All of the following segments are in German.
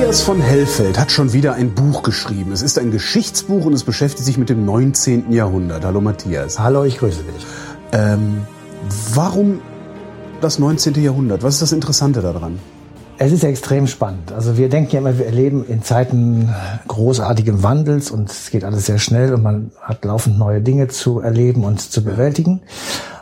Matthias von Hellfeld hat schon wieder ein Buch geschrieben. Es ist ein Geschichtsbuch und es beschäftigt sich mit dem 19. Jahrhundert. Hallo Matthias. Hallo, ich grüße dich. Ähm, warum das 19. Jahrhundert? Was ist das Interessante daran? Es ist extrem spannend. Also wir denken ja immer, wir erleben in Zeiten großartigem Wandels und es geht alles sehr schnell und man hat laufend neue Dinge zu erleben und zu bewältigen.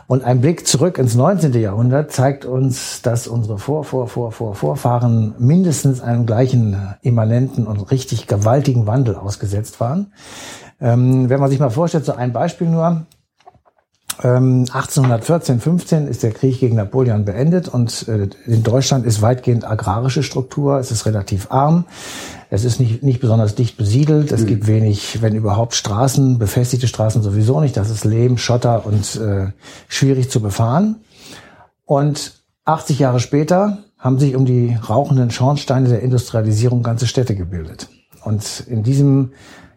Und ein Blick zurück ins 19. Jahrhundert zeigt uns, dass unsere Vor, Vor, Vor, Vor, Vorfahren mindestens einem gleichen immanenten und richtig gewaltigen Wandel ausgesetzt waren. Ähm, wenn man sich mal vorstellt, so ein Beispiel nur. 1814, ähm, 15 ist der Krieg gegen Napoleon beendet und äh, in Deutschland ist weitgehend agrarische Struktur, es ist relativ arm, es ist nicht, nicht besonders dicht besiedelt, es mhm. gibt wenig, wenn überhaupt Straßen, befestigte Straßen sowieso nicht, das ist Lehm, Schotter und äh, schwierig zu befahren. Und 80 Jahre später haben sich um die rauchenden Schornsteine der Industrialisierung ganze Städte gebildet. Und in diesem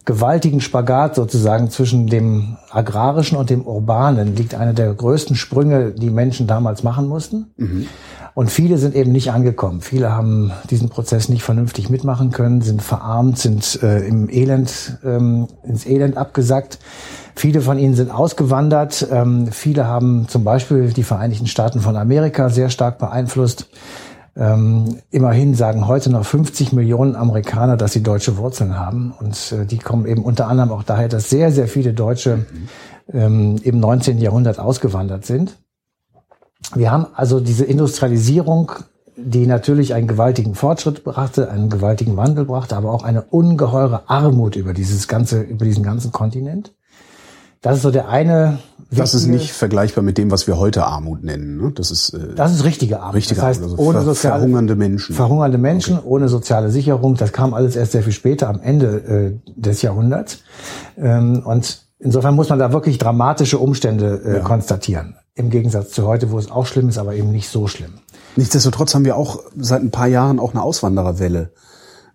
gewaltigen Spagat sozusagen zwischen dem agrarischen und dem urbanen liegt eine der größten Sprünge, die Menschen damals machen mussten. Mhm. Und viele sind eben nicht angekommen. Viele haben diesen Prozess nicht vernünftig mitmachen können, sind verarmt, sind äh, im Elend, ähm, ins Elend abgesackt. Viele von ihnen sind ausgewandert. Ähm, viele haben zum Beispiel die Vereinigten Staaten von Amerika sehr stark beeinflusst. Ähm, immerhin sagen heute noch 50 Millionen Amerikaner, dass sie deutsche Wurzeln haben. Und äh, die kommen eben unter anderem auch daher, dass sehr, sehr viele Deutsche ähm, im 19. Jahrhundert ausgewandert sind. Wir haben also diese Industrialisierung, die natürlich einen gewaltigen Fortschritt brachte, einen gewaltigen Wandel brachte, aber auch eine ungeheure Armut über dieses ganze, über diesen ganzen Kontinent. Das ist so der eine. Das ist nicht vergleichbar mit dem, was wir heute Armut nennen. Ne? Das ist äh, das ist richtige Armut. Richtige das heißt, Armut, also ohne soziale, verhungernde Menschen. Verhungernde Menschen okay. ohne soziale Sicherung. Das kam alles erst sehr viel später, am Ende äh, des Jahrhunderts. Ähm, und insofern muss man da wirklich dramatische Umstände äh, ja. konstatieren. Im Gegensatz zu heute, wo es auch schlimm ist, aber eben nicht so schlimm. Nichtsdestotrotz haben wir auch seit ein paar Jahren auch eine Auswandererwelle.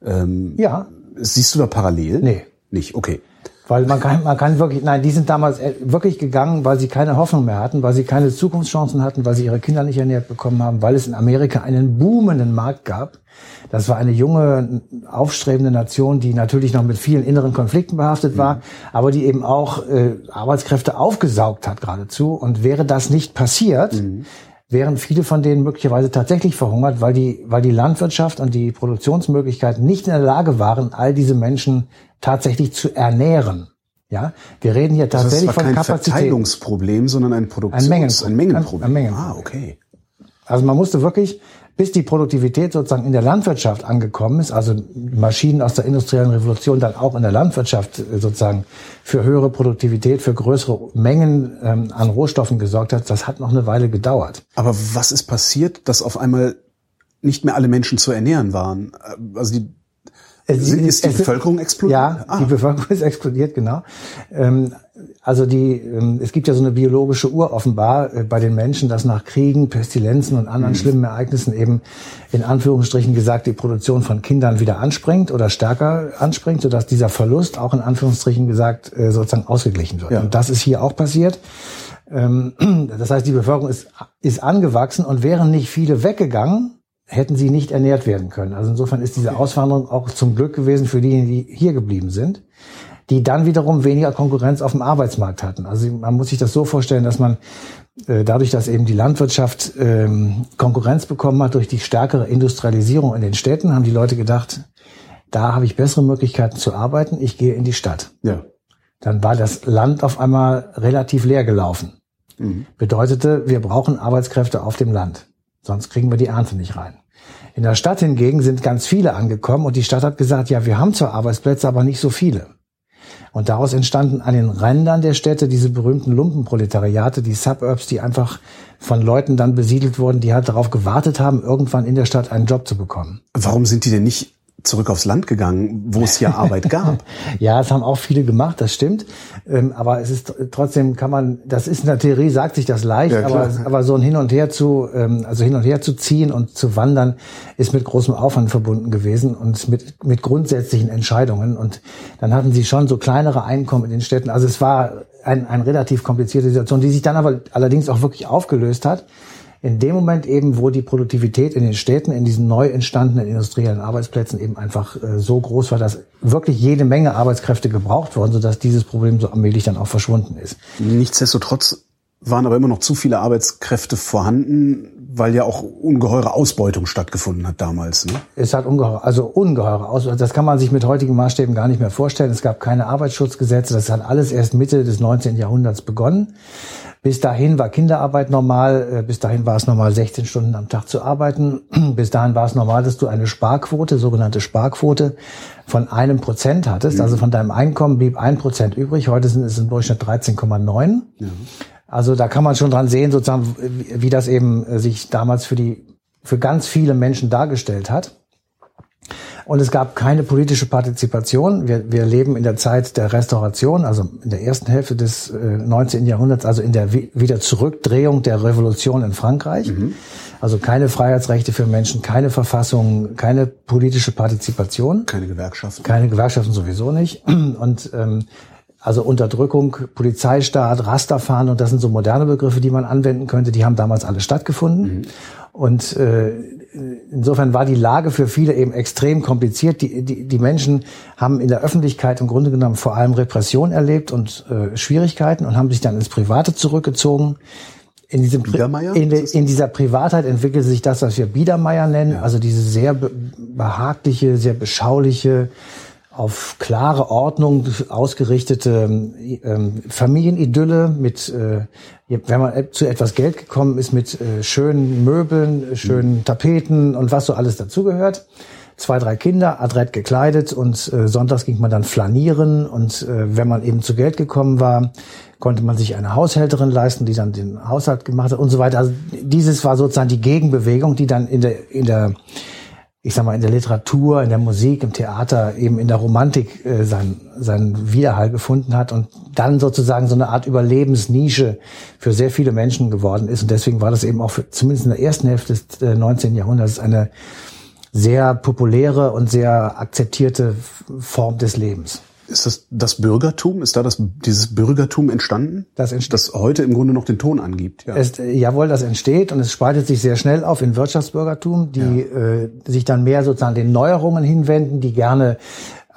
Ähm, ja. Siehst du da parallel? Nee. Nicht, okay. Weil man kann, man kann wirklich, nein, die sind damals äh, wirklich gegangen, weil sie keine Hoffnung mehr hatten, weil sie keine Zukunftschancen hatten, weil sie ihre Kinder nicht ernährt bekommen haben, weil es in Amerika einen boomenden Markt gab. Das war eine junge, aufstrebende Nation, die natürlich noch mit vielen inneren Konflikten behaftet war, mhm. aber die eben auch äh, Arbeitskräfte aufgesaugt hat geradezu. Und wäre das nicht passiert, mhm wären viele von denen möglicherweise tatsächlich verhungert, weil die, weil die Landwirtschaft und die Produktionsmöglichkeiten nicht in der Lage waren, all diese Menschen tatsächlich zu ernähren. Ja, wir reden hier tatsächlich also das war von kein Kapazität. Verteilungsproblem, sondern ein Produktions ein Mengenproblem. Ein, ein Mengenproblem. Ah, okay. Also man musste wirklich bis die Produktivität sozusagen in der Landwirtschaft angekommen ist, also Maschinen aus der industriellen Revolution dann auch in der Landwirtschaft äh, sozusagen für höhere Produktivität, für größere Mengen ähm, an Rohstoffen gesorgt hat, das hat noch eine Weile gedauert. Aber was ist passiert, dass auf einmal nicht mehr alle Menschen zu ernähren waren? Äh, also die es, ist die Bevölkerung explodiert? Ja, ah. die Bevölkerung ist explodiert, genau. Ähm, also die, ähm, es gibt ja so eine biologische Uhr offenbar äh, bei den Menschen, dass nach Kriegen, Pestilenzen und anderen mhm. schlimmen Ereignissen eben in Anführungsstrichen gesagt die Produktion von Kindern wieder anspringt oder stärker anspringt, sodass dieser Verlust auch in Anführungsstrichen gesagt äh, sozusagen ausgeglichen wird. Ja. Und das ist hier auch passiert. Ähm, das heißt, die Bevölkerung ist, ist angewachsen und wären nicht viele weggegangen, hätten sie nicht ernährt werden können. Also insofern ist diese Auswanderung auch zum Glück gewesen für diejenigen, die hier geblieben sind, die dann wiederum weniger Konkurrenz auf dem Arbeitsmarkt hatten. Also man muss sich das so vorstellen, dass man äh, dadurch, dass eben die Landwirtschaft ähm, Konkurrenz bekommen hat durch die stärkere Industrialisierung in den Städten, haben die Leute gedacht, da habe ich bessere Möglichkeiten zu arbeiten, ich gehe in die Stadt. Ja. Dann war das Land auf einmal relativ leer gelaufen. Mhm. Bedeutete, wir brauchen Arbeitskräfte auf dem Land. Sonst kriegen wir die Ernte nicht rein. In der Stadt hingegen sind ganz viele angekommen und die Stadt hat gesagt, ja, wir haben zwar Arbeitsplätze, aber nicht so viele. Und daraus entstanden an den Rändern der Städte diese berühmten Lumpenproletariate, die Suburbs, die einfach von Leuten dann besiedelt wurden, die halt darauf gewartet haben, irgendwann in der Stadt einen Job zu bekommen. Warum sind die denn nicht zurück aufs Land gegangen, wo es ja Arbeit gab. ja, es haben auch viele gemacht, das stimmt. Ähm, aber es ist trotzdem kann man, das ist in der Theorie, sagt sich das leicht, ja, aber, aber so ein Hin und Her zu, ähm, also hin und her zu ziehen und zu wandern, ist mit großem Aufwand verbunden gewesen und mit, mit grundsätzlichen Entscheidungen. Und dann hatten sie schon so kleinere Einkommen in den Städten. Also es war ein, eine relativ komplizierte Situation, die sich dann aber allerdings auch wirklich aufgelöst hat in dem Moment eben, wo die Produktivität in den Städten, in diesen neu entstandenen industriellen Arbeitsplätzen eben einfach äh, so groß war, dass wirklich jede Menge Arbeitskräfte gebraucht wurden, sodass dieses Problem so allmählich dann auch verschwunden ist. Nichtsdestotrotz waren aber immer noch zu viele Arbeitskräfte vorhanden, weil ja auch ungeheure Ausbeutung stattgefunden hat damals. Ne? Es hat ungeheure, also ungeheure Ausbeutung. Das kann man sich mit heutigen Maßstäben gar nicht mehr vorstellen. Es gab keine Arbeitsschutzgesetze. Das hat alles erst Mitte des 19. Jahrhunderts begonnen. Bis dahin war Kinderarbeit normal, äh, bis dahin war es normal, 16 Stunden am Tag zu arbeiten. Bis dahin war es normal, dass du eine Sparquote, sogenannte Sparquote, von einem Prozent hattest. Mhm. Also von deinem Einkommen blieb ein Prozent übrig. Heute sind es im Durchschnitt 13,9. Ja. Also da kann man schon dran sehen, sozusagen, wie das eben äh, sich damals für die, für ganz viele Menschen dargestellt hat. Und es gab keine politische Partizipation. Wir, wir leben in der Zeit der Restauration, also in der ersten Hälfte des äh, 19. Jahrhunderts, also in der Wiederzurückdrehung der Revolution in Frankreich. Mhm. Also keine Freiheitsrechte für Menschen, keine Verfassung, keine politische Partizipation. Keine Gewerkschaften. Keine Gewerkschaften sowieso nicht. Und ähm, also Unterdrückung, Polizeistaat, Rasterfahren und das sind so moderne Begriffe, die man anwenden könnte. Die haben damals alle stattgefunden. Mhm. Und äh, insofern war die Lage für viele eben extrem kompliziert. Die, die, die Menschen haben in der Öffentlichkeit im Grunde genommen vor allem Repression erlebt und äh, Schwierigkeiten und haben sich dann ins Private zurückgezogen. In, diesem in, in, dieser Privatheit entwickelte sich das, was wir Biedermeier nennen, ja. also diese sehr behagliche, sehr beschauliche, auf klare Ordnung ausgerichtete ähm, Familienidylle mit, äh, wenn man zu etwas Geld gekommen ist, mit äh, schönen Möbeln, schönen Tapeten und was so alles dazugehört. Zwei, drei Kinder, adrett gekleidet und äh, sonntags ging man dann flanieren und äh, wenn man eben zu Geld gekommen war, konnte man sich eine Haushälterin leisten, die dann den Haushalt gemacht hat und so weiter. Also dieses war sozusagen die Gegenbewegung, die dann in der, in der ich sag mal, in der Literatur, in der Musik, im Theater, eben in der Romantik äh, sein, seinen Widerhall gefunden hat und dann sozusagen so eine Art Überlebensnische für sehr viele Menschen geworden ist. Und deswegen war das eben auch für, zumindest in der ersten Hälfte des äh, 19. Jahrhunderts eine sehr populäre und sehr akzeptierte Form des Lebens. Ist das das Bürgertum? Ist da das, dieses Bürgertum entstanden? Das entsteht. Das heute im Grunde noch den Ton angibt. Ja. Es, äh, jawohl, das entsteht und es spaltet sich sehr schnell auf in Wirtschaftsbürgertum, die ja. äh, sich dann mehr sozusagen den Neuerungen hinwenden, die gerne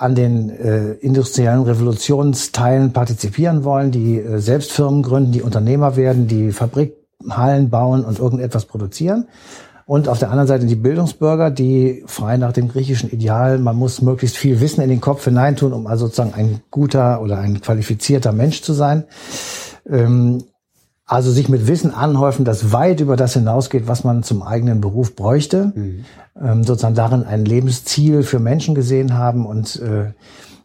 an den äh, industriellen Revolutionsteilen partizipieren wollen, die äh, selbst Firmen gründen, die Unternehmer werden, die Fabrikhallen bauen und irgendetwas produzieren. Und auf der anderen Seite die Bildungsbürger, die frei nach dem griechischen Ideal, man muss möglichst viel Wissen in den Kopf hineintun, um also sozusagen ein guter oder ein qualifizierter Mensch zu sein. Ähm, also sich mit Wissen anhäufen, das weit über das hinausgeht, was man zum eigenen Beruf bräuchte. Mhm. Ähm, sozusagen darin ein Lebensziel für Menschen gesehen haben und äh,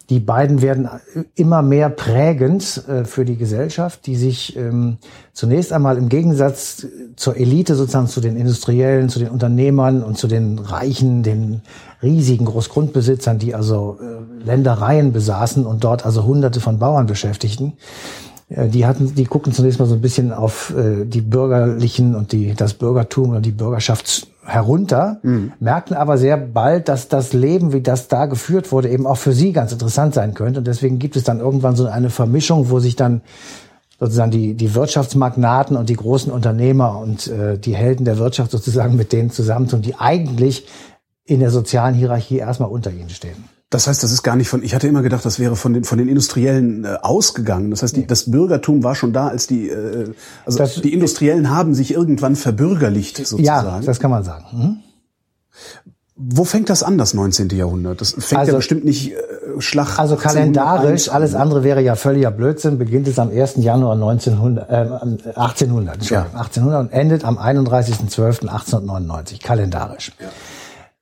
die beiden werden immer mehr prägend äh, für die Gesellschaft, die sich ähm, zunächst einmal im Gegensatz zur Elite, sozusagen zu den Industriellen, zu den Unternehmern und zu den Reichen, den riesigen Großgrundbesitzern, die also äh, Ländereien besaßen und dort also Hunderte von Bauern beschäftigten, die hatten, die gucken zunächst mal so ein bisschen auf äh, die Bürgerlichen und die, das Bürgertum oder die Bürgerschaft herunter, mhm. merkten aber sehr bald, dass das Leben, wie das da geführt wurde, eben auch für sie ganz interessant sein könnte. Und deswegen gibt es dann irgendwann so eine Vermischung, wo sich dann sozusagen die, die Wirtschaftsmagnaten und die großen Unternehmer und äh, die Helden der Wirtschaft sozusagen mit denen zusammentun, die eigentlich in der sozialen Hierarchie erstmal unter ihnen stehen. Das heißt, das ist gar nicht von, ich hatte immer gedacht, das wäre von den, von den Industriellen äh, ausgegangen. Das heißt, die, das Bürgertum war schon da, als die, äh, also das, die Industriellen haben sich irgendwann verbürgerlicht sozusagen. Ja, das kann man sagen. Mhm. Wo fängt das an, das 19. Jahrhundert? Das fängt also, ja bestimmt nicht äh, Schlag. Also kalendarisch, alles andere wäre ja völliger Blödsinn, beginnt es am 1. Januar 1900, äh, 1800, ja. 1800 und endet am 31.12.1899, kalendarisch. Ja.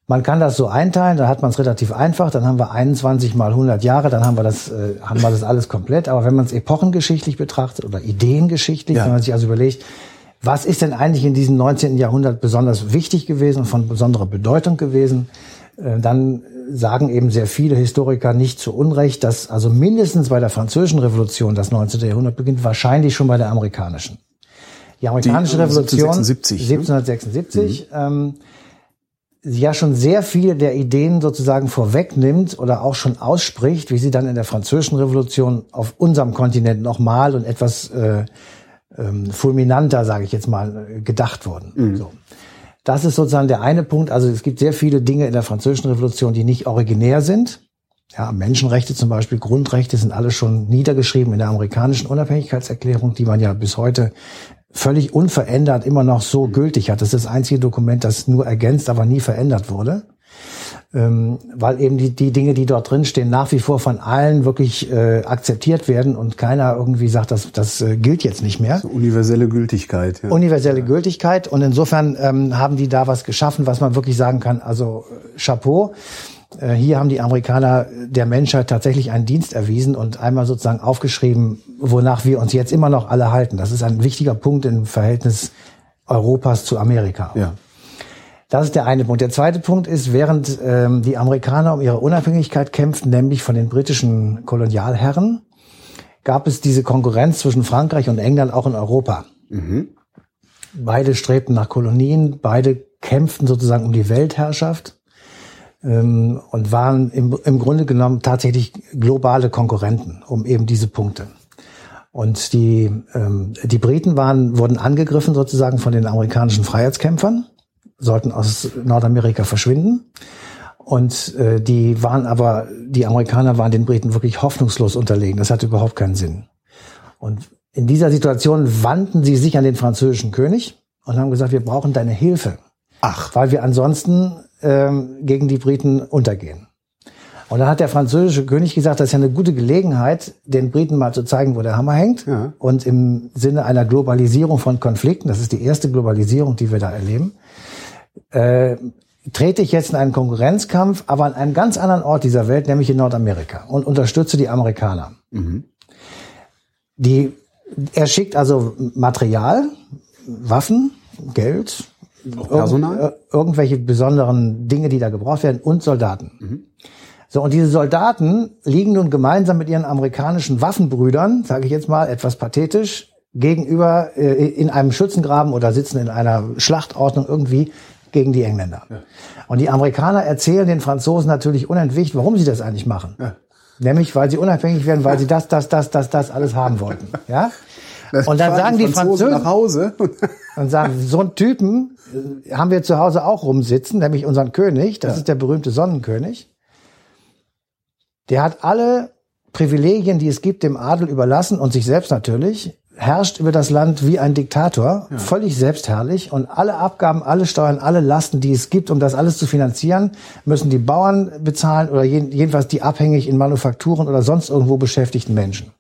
Man kann das so einteilen, dann hat man es relativ einfach, dann haben wir 21 mal 100 Jahre, dann haben wir das, äh, haben wir das alles komplett. Aber wenn man es epochengeschichtlich betrachtet oder ideengeschichtlich, ja. wenn man sich also überlegt, was ist denn eigentlich in diesem 19. Jahrhundert besonders wichtig gewesen und von besonderer Bedeutung gewesen, äh, dann sagen eben sehr viele Historiker nicht zu Unrecht, dass also mindestens bei der französischen Revolution das 19. Jahrhundert beginnt, wahrscheinlich schon bei der amerikanischen. Die amerikanische Die, Revolution 1776, 1776 ne? ähm, ja schon sehr viele der Ideen sozusagen vorwegnimmt oder auch schon ausspricht, wie sie dann in der französischen Revolution auf unserem Kontinent nochmal und etwas äh, ähm, fulminanter, sage ich jetzt mal, gedacht wurden. Mhm. So. Das ist sozusagen der eine Punkt. Also es gibt sehr viele Dinge in der französischen Revolution, die nicht originär sind. Ja, Menschenrechte zum Beispiel, Grundrechte sind alle schon niedergeschrieben in der amerikanischen Unabhängigkeitserklärung, die man ja bis heute völlig unverändert immer noch so gültig hat. Das ist das einzige Dokument, das nur ergänzt, aber nie verändert wurde. Ähm, weil eben die, die Dinge, die dort drin stehen, nach wie vor von allen wirklich äh, akzeptiert werden und keiner irgendwie sagt, das, das äh, gilt jetzt nicht mehr. So universelle Gültigkeit. Ja. Universelle ja. Gültigkeit und insofern ähm, haben die da was geschaffen, was man wirklich sagen kann, also äh, Chapeau. Äh, hier haben die Amerikaner der Menschheit tatsächlich einen Dienst erwiesen und einmal sozusagen aufgeschrieben, wonach wir uns jetzt immer noch alle halten. Das ist ein wichtiger Punkt im Verhältnis Europas zu Amerika. Ja. Das ist der eine Punkt. Der zweite Punkt ist, während ähm, die Amerikaner um ihre Unabhängigkeit kämpften, nämlich von den britischen Kolonialherren, gab es diese Konkurrenz zwischen Frankreich und England auch in Europa. Mhm. Beide strebten nach Kolonien, beide kämpften sozusagen um die Weltherrschaft ähm, und waren im, im Grunde genommen tatsächlich globale Konkurrenten um eben diese Punkte. Und die, ähm, die Briten waren, wurden angegriffen sozusagen von den amerikanischen Freiheitskämpfern, sollten aus Nordamerika verschwinden. Und äh, die waren aber, die Amerikaner waren den Briten wirklich hoffnungslos unterlegen. Das hatte überhaupt keinen Sinn. Und in dieser Situation wandten sie sich an den französischen König und haben gesagt, wir brauchen deine Hilfe. Ach. Weil wir ansonsten ähm, gegen die Briten untergehen. Und dann hat der französische König gesagt, das ist ja eine gute Gelegenheit, den Briten mal zu zeigen, wo der Hammer hängt. Ja. Und im Sinne einer Globalisierung von Konflikten, das ist die erste Globalisierung, die wir da erleben, äh, trete ich jetzt in einen Konkurrenzkampf, aber an einem ganz anderen Ort dieser Welt, nämlich in Nordamerika und unterstütze die Amerikaner. Mhm. Die, er schickt also Material, Waffen, Geld, Personal? Irg irgendwelche besonderen Dinge, die da gebraucht werden und Soldaten. Mhm. So, und diese Soldaten liegen nun gemeinsam mit ihren amerikanischen Waffenbrüdern, sage ich jetzt mal etwas pathetisch, gegenüber äh, in einem Schützengraben oder sitzen in einer Schlachtordnung irgendwie gegen die Engländer. Ja. Und die Amerikaner erzählen den Franzosen natürlich unentwegt, warum sie das eigentlich machen. Ja. Nämlich, weil sie unabhängig werden, weil sie das, das, das, das, das alles haben wollten. Ja? Das und dann sagen die Franzosen, nach Hause und sagen, so einen Typen äh, haben wir zu Hause auch rumsitzen, nämlich unseren König, das ja. ist der berühmte Sonnenkönig. Der hat alle Privilegien, die es gibt, dem Adel überlassen und sich selbst natürlich, herrscht über das Land wie ein Diktator, ja. völlig selbstherrlich und alle Abgaben, alle Steuern, alle Lasten, die es gibt, um das alles zu finanzieren, müssen die Bauern bezahlen oder jedenfalls die abhängig in Manufakturen oder sonst irgendwo beschäftigten Menschen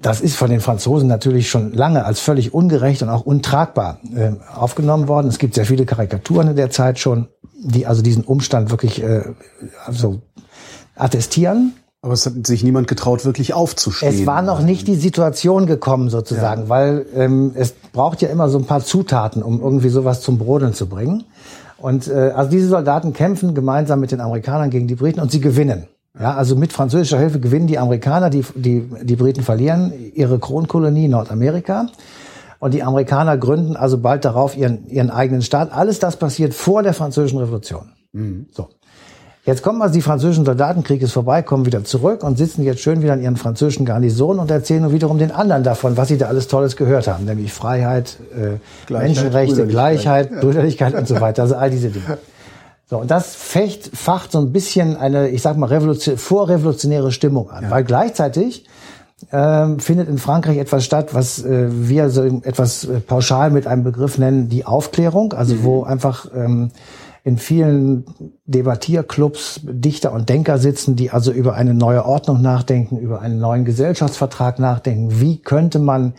das ist von den Franzosen natürlich schon lange als völlig ungerecht und auch untragbar äh, aufgenommen worden. Es gibt sehr viele Karikaturen in der Zeit schon, die also diesen Umstand wirklich äh, also attestieren. Aber es hat sich niemand getraut, wirklich aufzustehen. Es war noch nicht die Situation gekommen, sozusagen, ja. weil ähm, es braucht ja immer so ein paar Zutaten, um irgendwie sowas zum Brodeln zu bringen. Und äh, also diese Soldaten kämpfen gemeinsam mit den Amerikanern gegen die Briten und sie gewinnen. Ja, also mit französischer Hilfe gewinnen die Amerikaner, die, die, die Briten verlieren ihre Kronkolonie Nordamerika. Und die Amerikaner gründen also bald darauf ihren, ihren eigenen Staat. Alles das passiert vor der französischen Revolution. Mhm. So. Jetzt kommen also die französischen Soldaten, Krieg ist vorbei, kommen wieder zurück und sitzen jetzt schön wieder in ihren französischen Garnisonen und erzählen nun wiederum den anderen davon, was sie da alles Tolles gehört haben, nämlich Freiheit, äh, Gleichheit, Menschenrechte, Gleichheit, Brüderlichkeit und so weiter, also all diese Dinge. So, und das fecht, facht so ein bisschen eine, ich sag mal, revolution, vorrevolutionäre Stimmung an, ja. weil gleichzeitig ähm, findet in Frankreich etwas statt, was äh, wir so etwas äh, pauschal mit einem Begriff nennen, die Aufklärung, also mhm. wo einfach ähm, in vielen Debattierclubs Dichter und Denker sitzen, die also über eine neue Ordnung nachdenken, über einen neuen Gesellschaftsvertrag nachdenken. Wie könnte man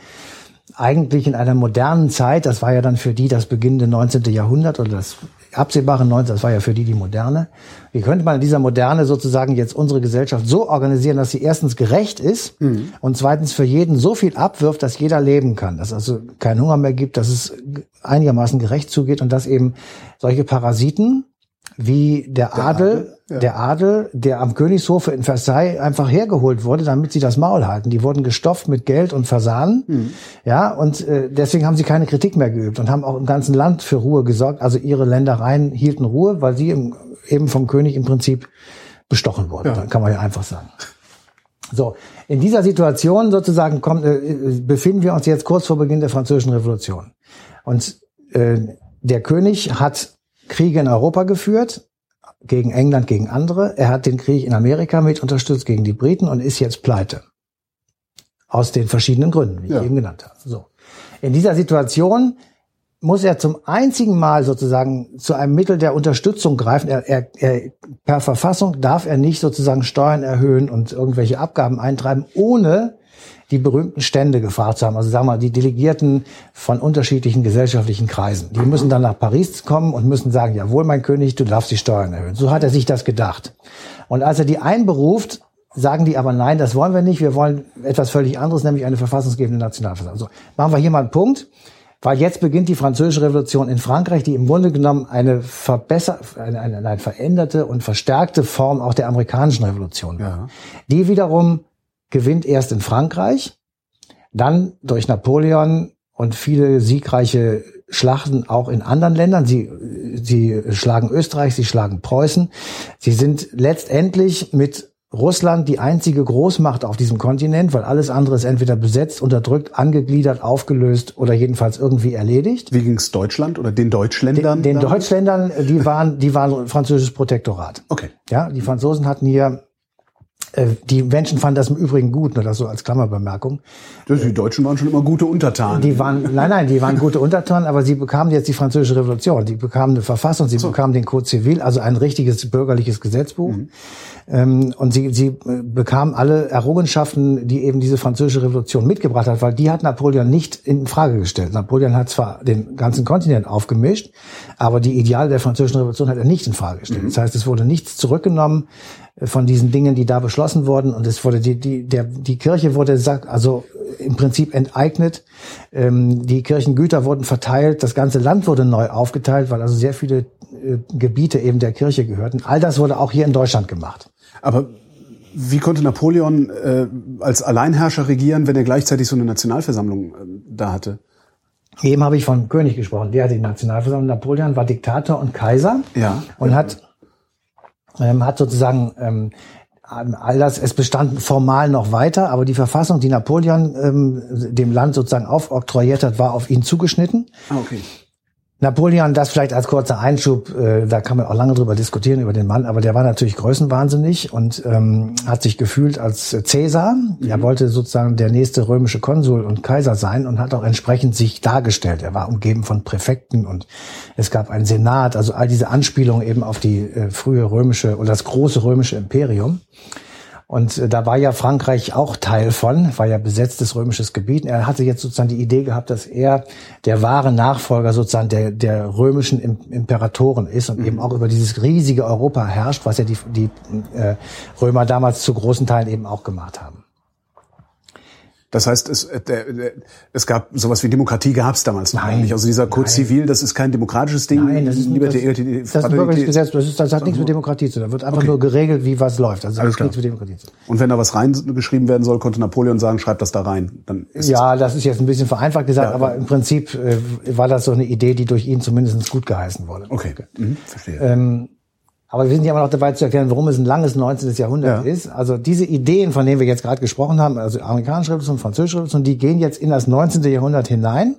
eigentlich in einer modernen Zeit, das war ja dann für die das beginnende 19. Jahrhundert oder das absehbare 19, das war ja für die die Moderne. Wie könnte man in dieser Moderne sozusagen jetzt unsere Gesellschaft so organisieren, dass sie erstens gerecht ist mhm. und zweitens für jeden so viel abwirft, dass jeder leben kann, dass es also keinen Hunger mehr gibt, dass es einigermaßen gerecht zugeht und dass eben solche Parasiten wie der, der Adel, Adel ja. der Adel, der am Königshofe in Versailles einfach hergeholt wurde, damit sie das Maul halten. Die wurden gestopft mit Geld und Fasanen, mhm. ja, und äh, deswegen haben sie keine Kritik mehr geübt und haben auch im ganzen Land für Ruhe gesorgt. Also ihre Ländereien hielten Ruhe, weil sie im, eben vom König im Prinzip bestochen wurden. Ja. kann man ja einfach sagen. So, in dieser Situation sozusagen kommt, äh, befinden wir uns jetzt kurz vor Beginn der Französischen Revolution. Und äh, der König hat Kriege in Europa geführt, gegen England, gegen andere. Er hat den Krieg in Amerika mit unterstützt gegen die Briten und ist jetzt pleite. Aus den verschiedenen Gründen, wie ja. ich eben genannt habe. So. In dieser Situation muss er zum einzigen Mal sozusagen zu einem Mittel der Unterstützung greifen. Er, er, er, per Verfassung darf er nicht sozusagen Steuern erhöhen und irgendwelche Abgaben eintreiben, ohne die berühmten Stände gefragt zu haben. Also sagen wir mal, die Delegierten von unterschiedlichen gesellschaftlichen Kreisen. Die müssen dann nach Paris kommen und müssen sagen, jawohl, mein König, du darfst die Steuern erhöhen. So hat er sich das gedacht. Und als er die einberuft, sagen die aber nein, das wollen wir nicht. Wir wollen etwas völlig anderes, nämlich eine verfassungsgebende Nationalversammlung. So, machen wir hier mal einen Punkt. Weil jetzt beginnt die französische Revolution in Frankreich, die im Grunde genommen eine verbesserte, eine, eine, eine veränderte und verstärkte Form auch der amerikanischen Revolution war. Ja. Die wiederum gewinnt erst in Frankreich, dann durch Napoleon und viele siegreiche Schlachten auch in anderen Ländern. Sie, sie schlagen Österreich, sie schlagen Preußen. Sie sind letztendlich mit Russland die einzige Großmacht auf diesem Kontinent, weil alles andere ist entweder besetzt, unterdrückt, angegliedert, aufgelöst oder jedenfalls irgendwie erledigt. Wie ging's Deutschland oder den Deutschländern? Den, den Deutschländern, die waren, die waren französisches Protektorat. Okay. Ja, die Franzosen hatten hier die Menschen fanden das im Übrigen gut, nur das so als Klammerbemerkung. Die Deutschen waren schon immer gute Untertanen. Die waren, nein, nein, die waren gute Untertanen, aber sie bekamen jetzt die französische Revolution. Die bekamen eine Verfassung, sie so. bekamen den Code Civil, also ein richtiges bürgerliches Gesetzbuch. Mhm. Ähm, und sie, sie äh, bekamen alle Errungenschaften, die eben diese französische Revolution mitgebracht hat, weil die hat Napoleon nicht in Frage gestellt. Napoleon hat zwar den ganzen Kontinent aufgemischt, aber die Ideale der französischen Revolution hat er nicht in Frage gestellt. Mhm. Das heißt, es wurde nichts zurückgenommen von diesen Dingen, die da beschlossen wurden. Und es wurde die, die, der, die Kirche wurde, also im Prinzip enteignet. Ähm, die Kirchengüter wurden verteilt. Das ganze Land wurde neu aufgeteilt, weil also sehr viele äh, Gebiete eben der Kirche gehörten. All das wurde auch hier in Deutschland gemacht. Aber wie konnte Napoleon äh, als Alleinherrscher regieren, wenn er gleichzeitig so eine Nationalversammlung äh, da hatte? Eben habe ich von König gesprochen. Der hatte die Nationalversammlung. Napoleon war Diktator und Kaiser ja. und hat ähm, hat sozusagen ähm, all das, es bestand formal noch weiter, aber die Verfassung, die Napoleon ähm, dem Land sozusagen aufoktroyiert hat, war auf ihn zugeschnitten. Ah, okay. Napoleon, das vielleicht als kurzer Einschub, äh, da kann man auch lange drüber diskutieren über den Mann, aber der war natürlich größenwahnsinnig und ähm, hat sich gefühlt als Cäsar. Mhm. Er wollte sozusagen der nächste römische Konsul und Kaiser sein und hat auch entsprechend sich dargestellt. Er war umgeben von Präfekten und es gab einen Senat, also all diese Anspielungen eben auf die äh, frühe römische oder das große römische Imperium. Und äh, da war ja Frankreich auch Teil von, war ja besetztes römisches Gebiet. Er hatte jetzt sozusagen die Idee gehabt, dass er der wahre Nachfolger sozusagen der, der römischen Imperatoren ist und mhm. eben auch über dieses riesige Europa herrscht, was ja die, die äh, Römer damals zu großen Teilen eben auch gemacht haben. Das heißt, es, äh, der, der, es gab sowas wie Demokratie gab es damals noch nicht. Also dieser Code Civil, das ist kein demokratisches Ding. Nein, das ist, Liberté, das, Liberté, das ist ein bürgerliches Gesetz. Das, ist, das hat nichts mit Demokratie zu tun. Da wird einfach okay. nur geregelt, wie was läuft. Also Alles nichts mit Demokratie zu tun. Und wenn da was reingeschrieben werden soll, konnte Napoleon sagen, schreibt das da rein. Dann ist ja, das ist jetzt ein bisschen vereinfacht gesagt, ja, aber im Prinzip äh, war das so eine Idee, die durch ihn zumindest gut geheißen wurde. Okay, mhm, verstehe. Ähm, aber wir sind ja immer noch dabei zu erklären, warum es ein langes 19. Jahrhundert ja. ist. Also diese Ideen, von denen wir jetzt gerade gesprochen haben, also amerikanische Revolution, französische Revolution, die gehen jetzt in das 19. Jahrhundert hinein.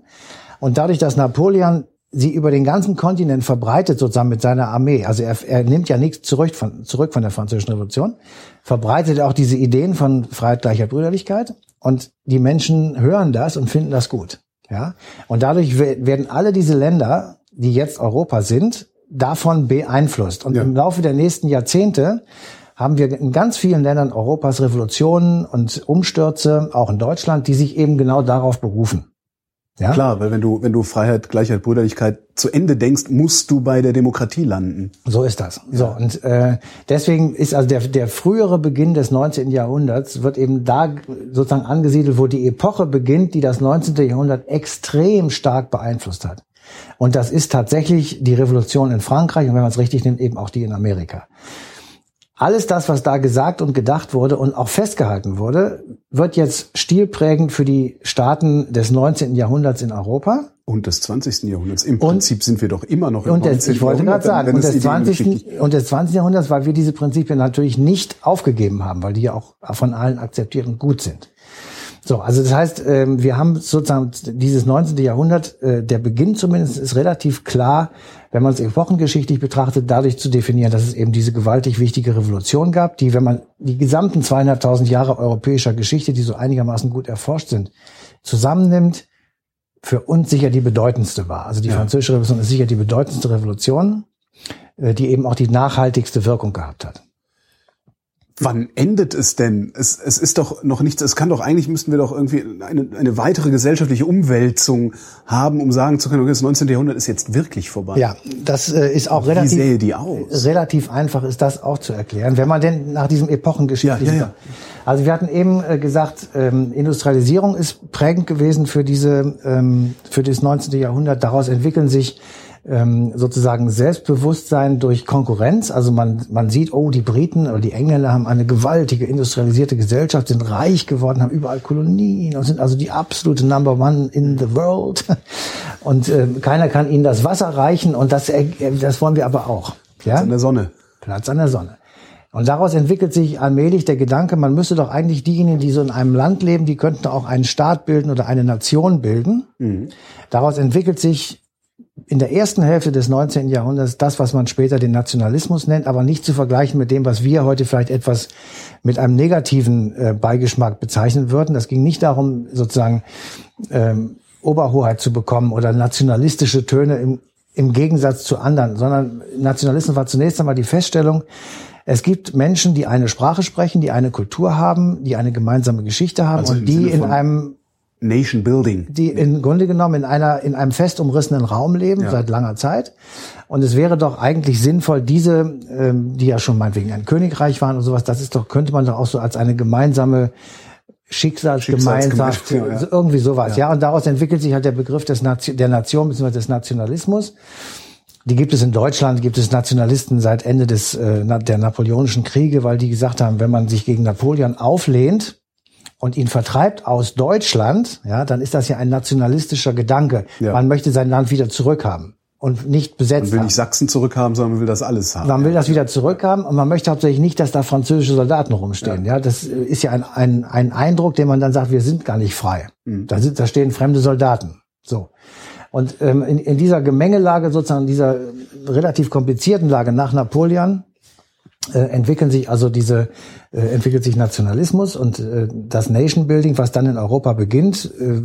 Und dadurch, dass Napoleon sie über den ganzen Kontinent verbreitet, sozusagen mit seiner Armee, also er, er nimmt ja nichts zurück von, zurück von der französischen Revolution, verbreitet er auch diese Ideen von Freiheit, Gleichheit, Brüderlichkeit. Und die Menschen hören das und finden das gut. Ja? Und dadurch werden alle diese Länder, die jetzt Europa sind, davon beeinflusst. Und ja. im Laufe der nächsten Jahrzehnte haben wir in ganz vielen Ländern Europas Revolutionen und Umstürze, auch in Deutschland, die sich eben genau darauf berufen. Ja? Klar, weil wenn du, wenn du Freiheit, Gleichheit, Brüderlichkeit zu Ende denkst, musst du bei der Demokratie landen. So ist das. So und äh, deswegen ist also der, der frühere Beginn des 19. Jahrhunderts wird eben da sozusagen angesiedelt, wo die Epoche beginnt, die das 19. Jahrhundert extrem stark beeinflusst hat. Und das ist tatsächlich die Revolution in Frankreich und wenn man es richtig nimmt, eben auch die in Amerika. Alles das, was da gesagt und gedacht wurde und auch festgehalten wurde, wird jetzt stilprägend für die Staaten des 19. Jahrhunderts in Europa. Und des 20. Jahrhunderts. Im Prinzip und, sind wir doch immer noch im und 19. Ich wollte gerade sagen, und des, 20. und des 20. Jahrhunderts, weil wir diese Prinzipien natürlich nicht aufgegeben haben, weil die ja auch von allen akzeptiert und gut sind. So, also das heißt, ähm, wir haben sozusagen dieses 19. Jahrhundert, äh, der Beginn zumindest ist relativ klar, wenn man es epochengeschichtlich betrachtet, dadurch zu definieren, dass es eben diese gewaltig wichtige Revolution gab, die, wenn man die gesamten zweieinhalbtausend Jahre europäischer Geschichte, die so einigermaßen gut erforscht sind, zusammennimmt, für uns sicher die bedeutendste war. Also die ja. französische Revolution ist sicher die bedeutendste Revolution, äh, die eben auch die nachhaltigste Wirkung gehabt hat. Wann endet es denn? Es, es ist doch noch nichts, es kann doch eigentlich, müssten wir doch irgendwie eine, eine weitere gesellschaftliche Umwälzung haben, um sagen zu können, okay, das 19. Jahrhundert ist jetzt wirklich vorbei. Ja, das äh, ist auch Wie relativ, sähe die aus? relativ einfach ist das auch zu erklären, wenn man denn nach diesem epochengeschichtlichen... Ja, ja, ja. Also wir hatten eben äh, gesagt, ähm, Industrialisierung ist prägend gewesen für diese, ähm, für das 19. Jahrhundert. Daraus entwickeln sich ähm, sozusagen Selbstbewusstsein durch Konkurrenz. Also man, man sieht, oh, die Briten oder die Engländer haben eine gewaltige industrialisierte Gesellschaft, sind reich geworden, haben überall Kolonien und sind also die absolute Number One in the world. Und äh, keiner kann ihnen das Wasser reichen und das, äh, das wollen wir aber auch. Platz ja? an der Sonne. Platz an der Sonne. Und daraus entwickelt sich allmählich der Gedanke, man müsste doch eigentlich diejenigen, die so in einem Land leben, die könnten auch einen Staat bilden oder eine Nation bilden. Mhm. Daraus entwickelt sich in der ersten Hälfte des 19. Jahrhunderts das, was man später den Nationalismus nennt, aber nicht zu vergleichen mit dem, was wir heute vielleicht etwas mit einem negativen äh, Beigeschmack bezeichnen würden. Das ging nicht darum, sozusagen ähm, Oberhoheit zu bekommen oder nationalistische Töne im, im Gegensatz zu anderen, sondern Nationalismus war zunächst einmal die Feststellung, es gibt Menschen, die eine Sprache sprechen, die eine Kultur haben, die eine gemeinsame Geschichte haben also und die in einem Nation Building. Die im Grunde genommen in einer, in einem fest umrissenen Raum leben, ja. seit langer Zeit. Und es wäre doch eigentlich sinnvoll, diese, ähm, die ja schon meinetwegen ein Königreich waren und sowas, das ist doch, könnte man doch auch so als eine gemeinsame Schicksalsgemeinschaft, ja, ja. irgendwie sowas, ja. ja. Und daraus entwickelt sich halt der Begriff des Nation, der Nation bzw. des Nationalismus. Die gibt es in Deutschland, gibt es Nationalisten seit Ende des äh, der napoleonischen Kriege, weil die gesagt haben, wenn man sich gegen Napoleon auflehnt, und ihn vertreibt aus Deutschland, ja, dann ist das ja ein nationalistischer Gedanke. Ja. Man möchte sein Land wieder zurückhaben und nicht besetzt Man will nicht Sachsen zurückhaben, sondern man will das alles haben. Man will das wieder zurückhaben und man möchte hauptsächlich nicht, dass da französische Soldaten rumstehen. Ja, ja das ist ja ein, ein, ein Eindruck, den man dann sagt, wir sind gar nicht frei. Mhm. Da, sind, da stehen fremde Soldaten. So. Und ähm, in, in dieser Gemengelage, sozusagen dieser relativ komplizierten Lage nach Napoleon, äh, entwickeln sich also diese äh, entwickelt sich Nationalismus und äh, das Nation Building, was dann in Europa beginnt. Äh,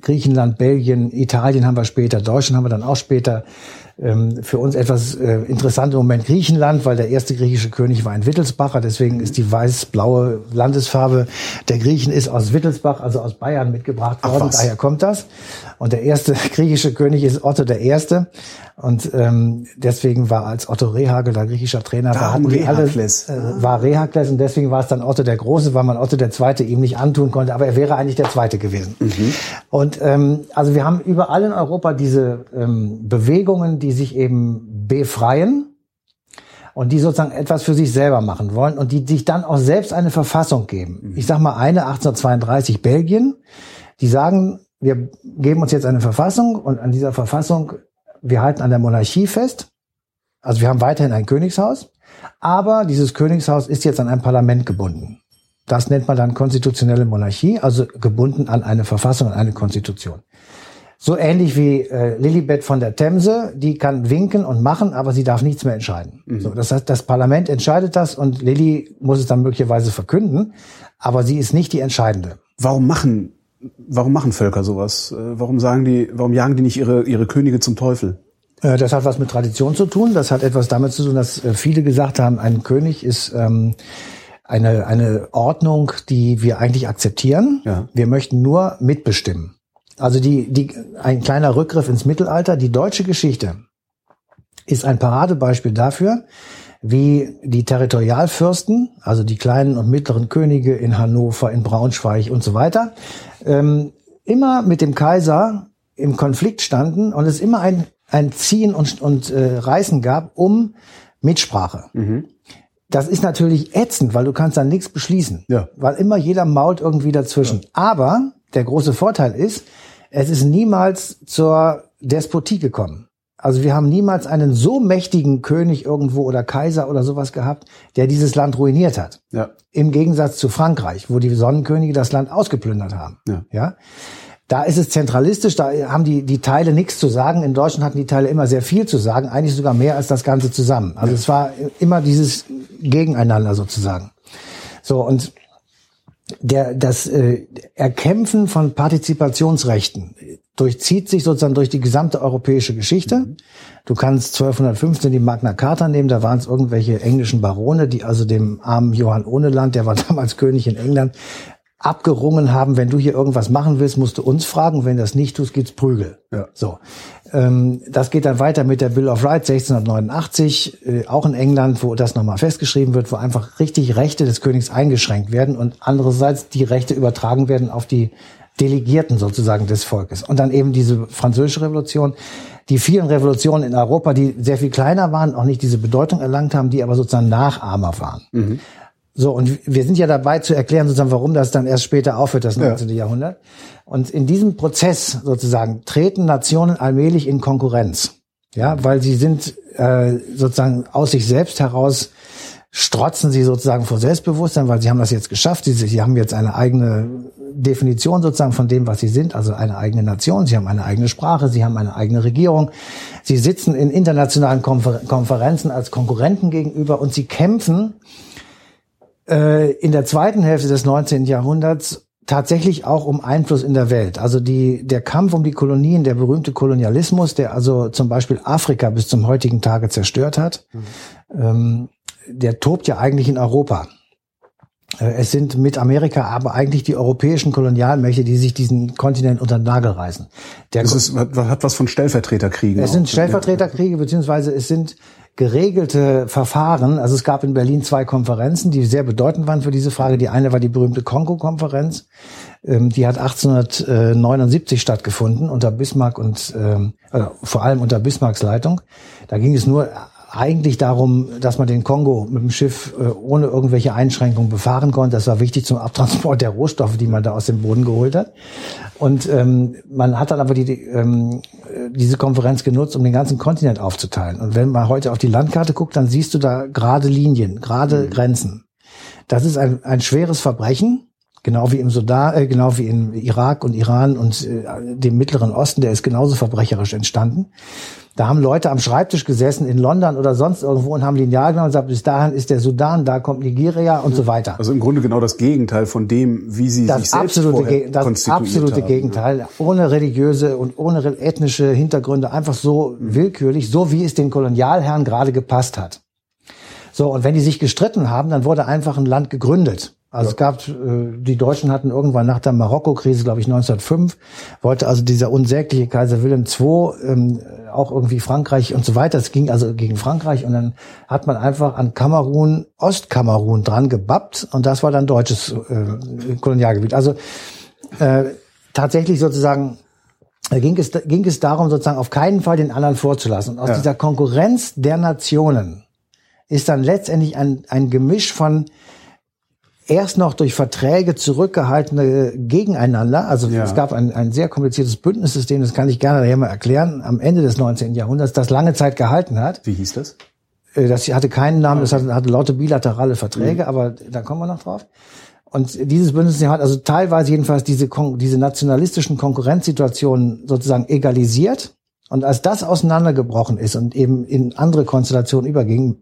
Griechenland, Belgien, Italien haben wir später, Deutschland haben wir dann auch später. Ähm, für uns etwas äh, interessant im Moment Griechenland, weil der erste griechische König war ein Wittelsbacher, deswegen ist die weiß-blaue Landesfarbe der Griechen ist aus Wittelsbach, also aus Bayern mitgebracht worden. Daher kommt das. Und der erste griechische König ist Otto der Erste. Und ähm, deswegen war als Otto Rehagel, der griechischer Trainer, da war, Rehakles. Alle, äh, war Rehakles und deswegen war es dann Otto der Große, weil man Otto der Zweite ihm nicht antun konnte, aber er wäre eigentlich der Zweite gewesen. Mhm. Und ähm, also wir haben überall in Europa diese ähm, Bewegungen, die sich eben befreien und die sozusagen etwas für sich selber machen wollen und die sich dann auch selbst eine Verfassung geben. Mhm. Ich sag mal eine 1832 Belgien, die sagen, wir geben uns jetzt eine Verfassung und an dieser Verfassung wir halten an der Monarchie fest. Also wir haben weiterhin ein Königshaus, aber dieses Königshaus ist jetzt an ein Parlament gebunden. Das nennt man dann konstitutionelle Monarchie, also gebunden an eine Verfassung, an eine Konstitution. So ähnlich wie äh, Lilibet von der Themse, die kann winken und machen, aber sie darf nichts mehr entscheiden. Mhm. So, das heißt, das Parlament entscheidet das und Lilly muss es dann möglicherweise verkünden, aber sie ist nicht die Entscheidende. Warum machen warum machen Völker sowas? Äh, warum sagen die, warum jagen die nicht ihre, ihre Könige zum Teufel? Äh, das hat was mit Tradition zu tun. Das hat etwas damit zu tun, dass äh, viele gesagt haben, ein König ist ähm, eine, eine Ordnung, die wir eigentlich akzeptieren. Ja. Wir möchten nur mitbestimmen. Also die, die, ein kleiner Rückgriff ins Mittelalter. Die deutsche Geschichte ist ein Paradebeispiel dafür, wie die Territorialfürsten, also die kleinen und mittleren Könige in Hannover, in Braunschweig und so weiter, ähm, immer mit dem Kaiser im Konflikt standen und es immer ein, ein Ziehen und, und äh, Reißen gab um Mitsprache. Mhm. Das ist natürlich ätzend, weil du kannst dann nichts beschließen. Ja. Weil immer jeder mault irgendwie dazwischen. Aber der große Vorteil ist, es ist niemals zur Despotie gekommen. Also wir haben niemals einen so mächtigen König irgendwo oder Kaiser oder sowas gehabt, der dieses Land ruiniert hat. Ja. Im Gegensatz zu Frankreich, wo die Sonnenkönige das Land ausgeplündert haben. Ja. ja? Da ist es zentralistisch, da haben die, die Teile nichts zu sagen. In Deutschland hatten die Teile immer sehr viel zu sagen, eigentlich sogar mehr als das Ganze zusammen. Also es war immer dieses Gegeneinander sozusagen. So, und der, das äh, Erkämpfen von Partizipationsrechten durchzieht sich sozusagen durch die gesamte europäische Geschichte. Du kannst 1215 die Magna Carta nehmen, da waren es irgendwelche englischen Barone, die also dem armen Johann Ohneland, der war damals König in England, abgerungen haben, wenn du hier irgendwas machen willst, musst du uns fragen, wenn du das nicht tust, gibt's Prügel. Ja. So. Ähm, das geht dann weiter mit der Bill of Rights 1689, äh, auch in England, wo das nochmal festgeschrieben wird, wo einfach richtig Rechte des Königs eingeschränkt werden und andererseits die Rechte übertragen werden auf die Delegierten sozusagen des Volkes. Und dann eben diese französische Revolution, die vielen Revolutionen in Europa, die sehr viel kleiner waren, auch nicht diese Bedeutung erlangt haben, die aber sozusagen Nachahmer waren. So, und wir sind ja dabei zu erklären, sozusagen, warum das dann erst später aufhört, das 19. Jahrhundert. Und in diesem Prozess sozusagen treten Nationen allmählich in Konkurrenz. Ja, weil sie sind äh, sozusagen aus sich selbst heraus strotzen sie sozusagen vor Selbstbewusstsein, weil sie haben das jetzt geschafft. Sie, sie haben jetzt eine eigene Definition sozusagen von dem, was sie sind, also eine eigene Nation. Sie haben eine eigene Sprache, sie haben eine eigene Regierung. Sie sitzen in internationalen Konfer Konferenzen als Konkurrenten gegenüber und sie kämpfen äh, in der zweiten Hälfte des 19. Jahrhunderts tatsächlich auch um Einfluss in der Welt. Also die, der Kampf um die Kolonien, der berühmte Kolonialismus, der also zum Beispiel Afrika bis zum heutigen Tage zerstört hat, ähm, der tobt ja eigentlich in Europa. Äh, Es sind mit Amerika aber eigentlich die europäischen Kolonialmächte, die sich diesen Kontinent unter den Nagel reißen. Der Das ist, hat, hat was von Stellvertreterkriegen. es auch. sind Stellvertreterkriege, beziehungsweise es sind geregelte Verfahren. Also es gab in Berlin zwei Konferenzen, die sehr bedeutend waren für diese Frage. Die eine war die berühmte Kongo-Konferenz. Ähm, Die hat 1879 stattgefunden unter Bismarck und ähm, äh, vor allem unter Bismarcks Leitung. Da ging es nur eigentlich darum, dass man den Kongo mit dem Schiff äh, ohne irgendwelche Einschränkungen befahren konnte. Das war wichtig zum Abtransport der Rohstoffe, die man da aus dem Boden geholt hat. Und ähm, man hat dann aber die, die, ähm, äh, diese Konferenz genutzt, um den ganzen Kontinent aufzuteilen. Und wenn man heute auf die Landkarte guckt, dann siehst du da gerade Linien, gerade Grenzen. Das ist ein, ein schweres Verbrechen, genau wie im Sudan, äh, genau wie im Irak und Iran und äh, dem Mittleren Osten, der ist genauso verbrecherisch entstanden. Da haben Leute am Schreibtisch gesessen in London oder sonst irgendwo und haben Lineal genommen und gesagt, bis dahin ist der Sudan, da kommt Nigeria und so weiter. Also im Grunde genau das Gegenteil von dem, wie sie sich Das selbst absolute, vorher das konstituiert absolute haben. Gegenteil, ohne religiöse und ohne ethnische Hintergründe, einfach so willkürlich, so wie es den Kolonialherren gerade gepasst hat. So, und wenn die sich gestritten haben, dann wurde einfach ein Land gegründet. Also es gab, äh, die Deutschen hatten irgendwann nach der Marokko-Krise, glaube ich, 1905, wollte also dieser unsägliche Kaiser Wilhelm II ähm, auch irgendwie Frankreich und so weiter. Es ging also gegen Frankreich und dann hat man einfach an Kamerun, Ostkamerun dran gebappt und das war dann deutsches äh, Kolonialgebiet. Also äh, tatsächlich sozusagen da ging es, ging es darum, sozusagen auf keinen Fall den anderen vorzulassen. Und aus Ja. dieser Konkurrenz der Nationen ist dann letztendlich ein, ein Gemisch von erst noch durch Verträge zurückgehaltene Gegeneinander. Also Ja. es gab ein, ein sehr kompliziertes Bündnissystem, das kann ich gerne nachher mal erklären, am Ende des 19. Jahrhunderts, das lange Zeit gehalten hat. Wie hieß das? Äh, Das hatte keinen Namen, das hatte, hatte lauter bilaterale Verträge, aber da kommen wir noch drauf. Und dieses Bündnis hat also teilweise jedenfalls diese, diese nationalistischen Konkurrenzsituationen sozusagen egalisiert. Und als das auseinandergebrochen ist und eben in andere Konstellationen überging,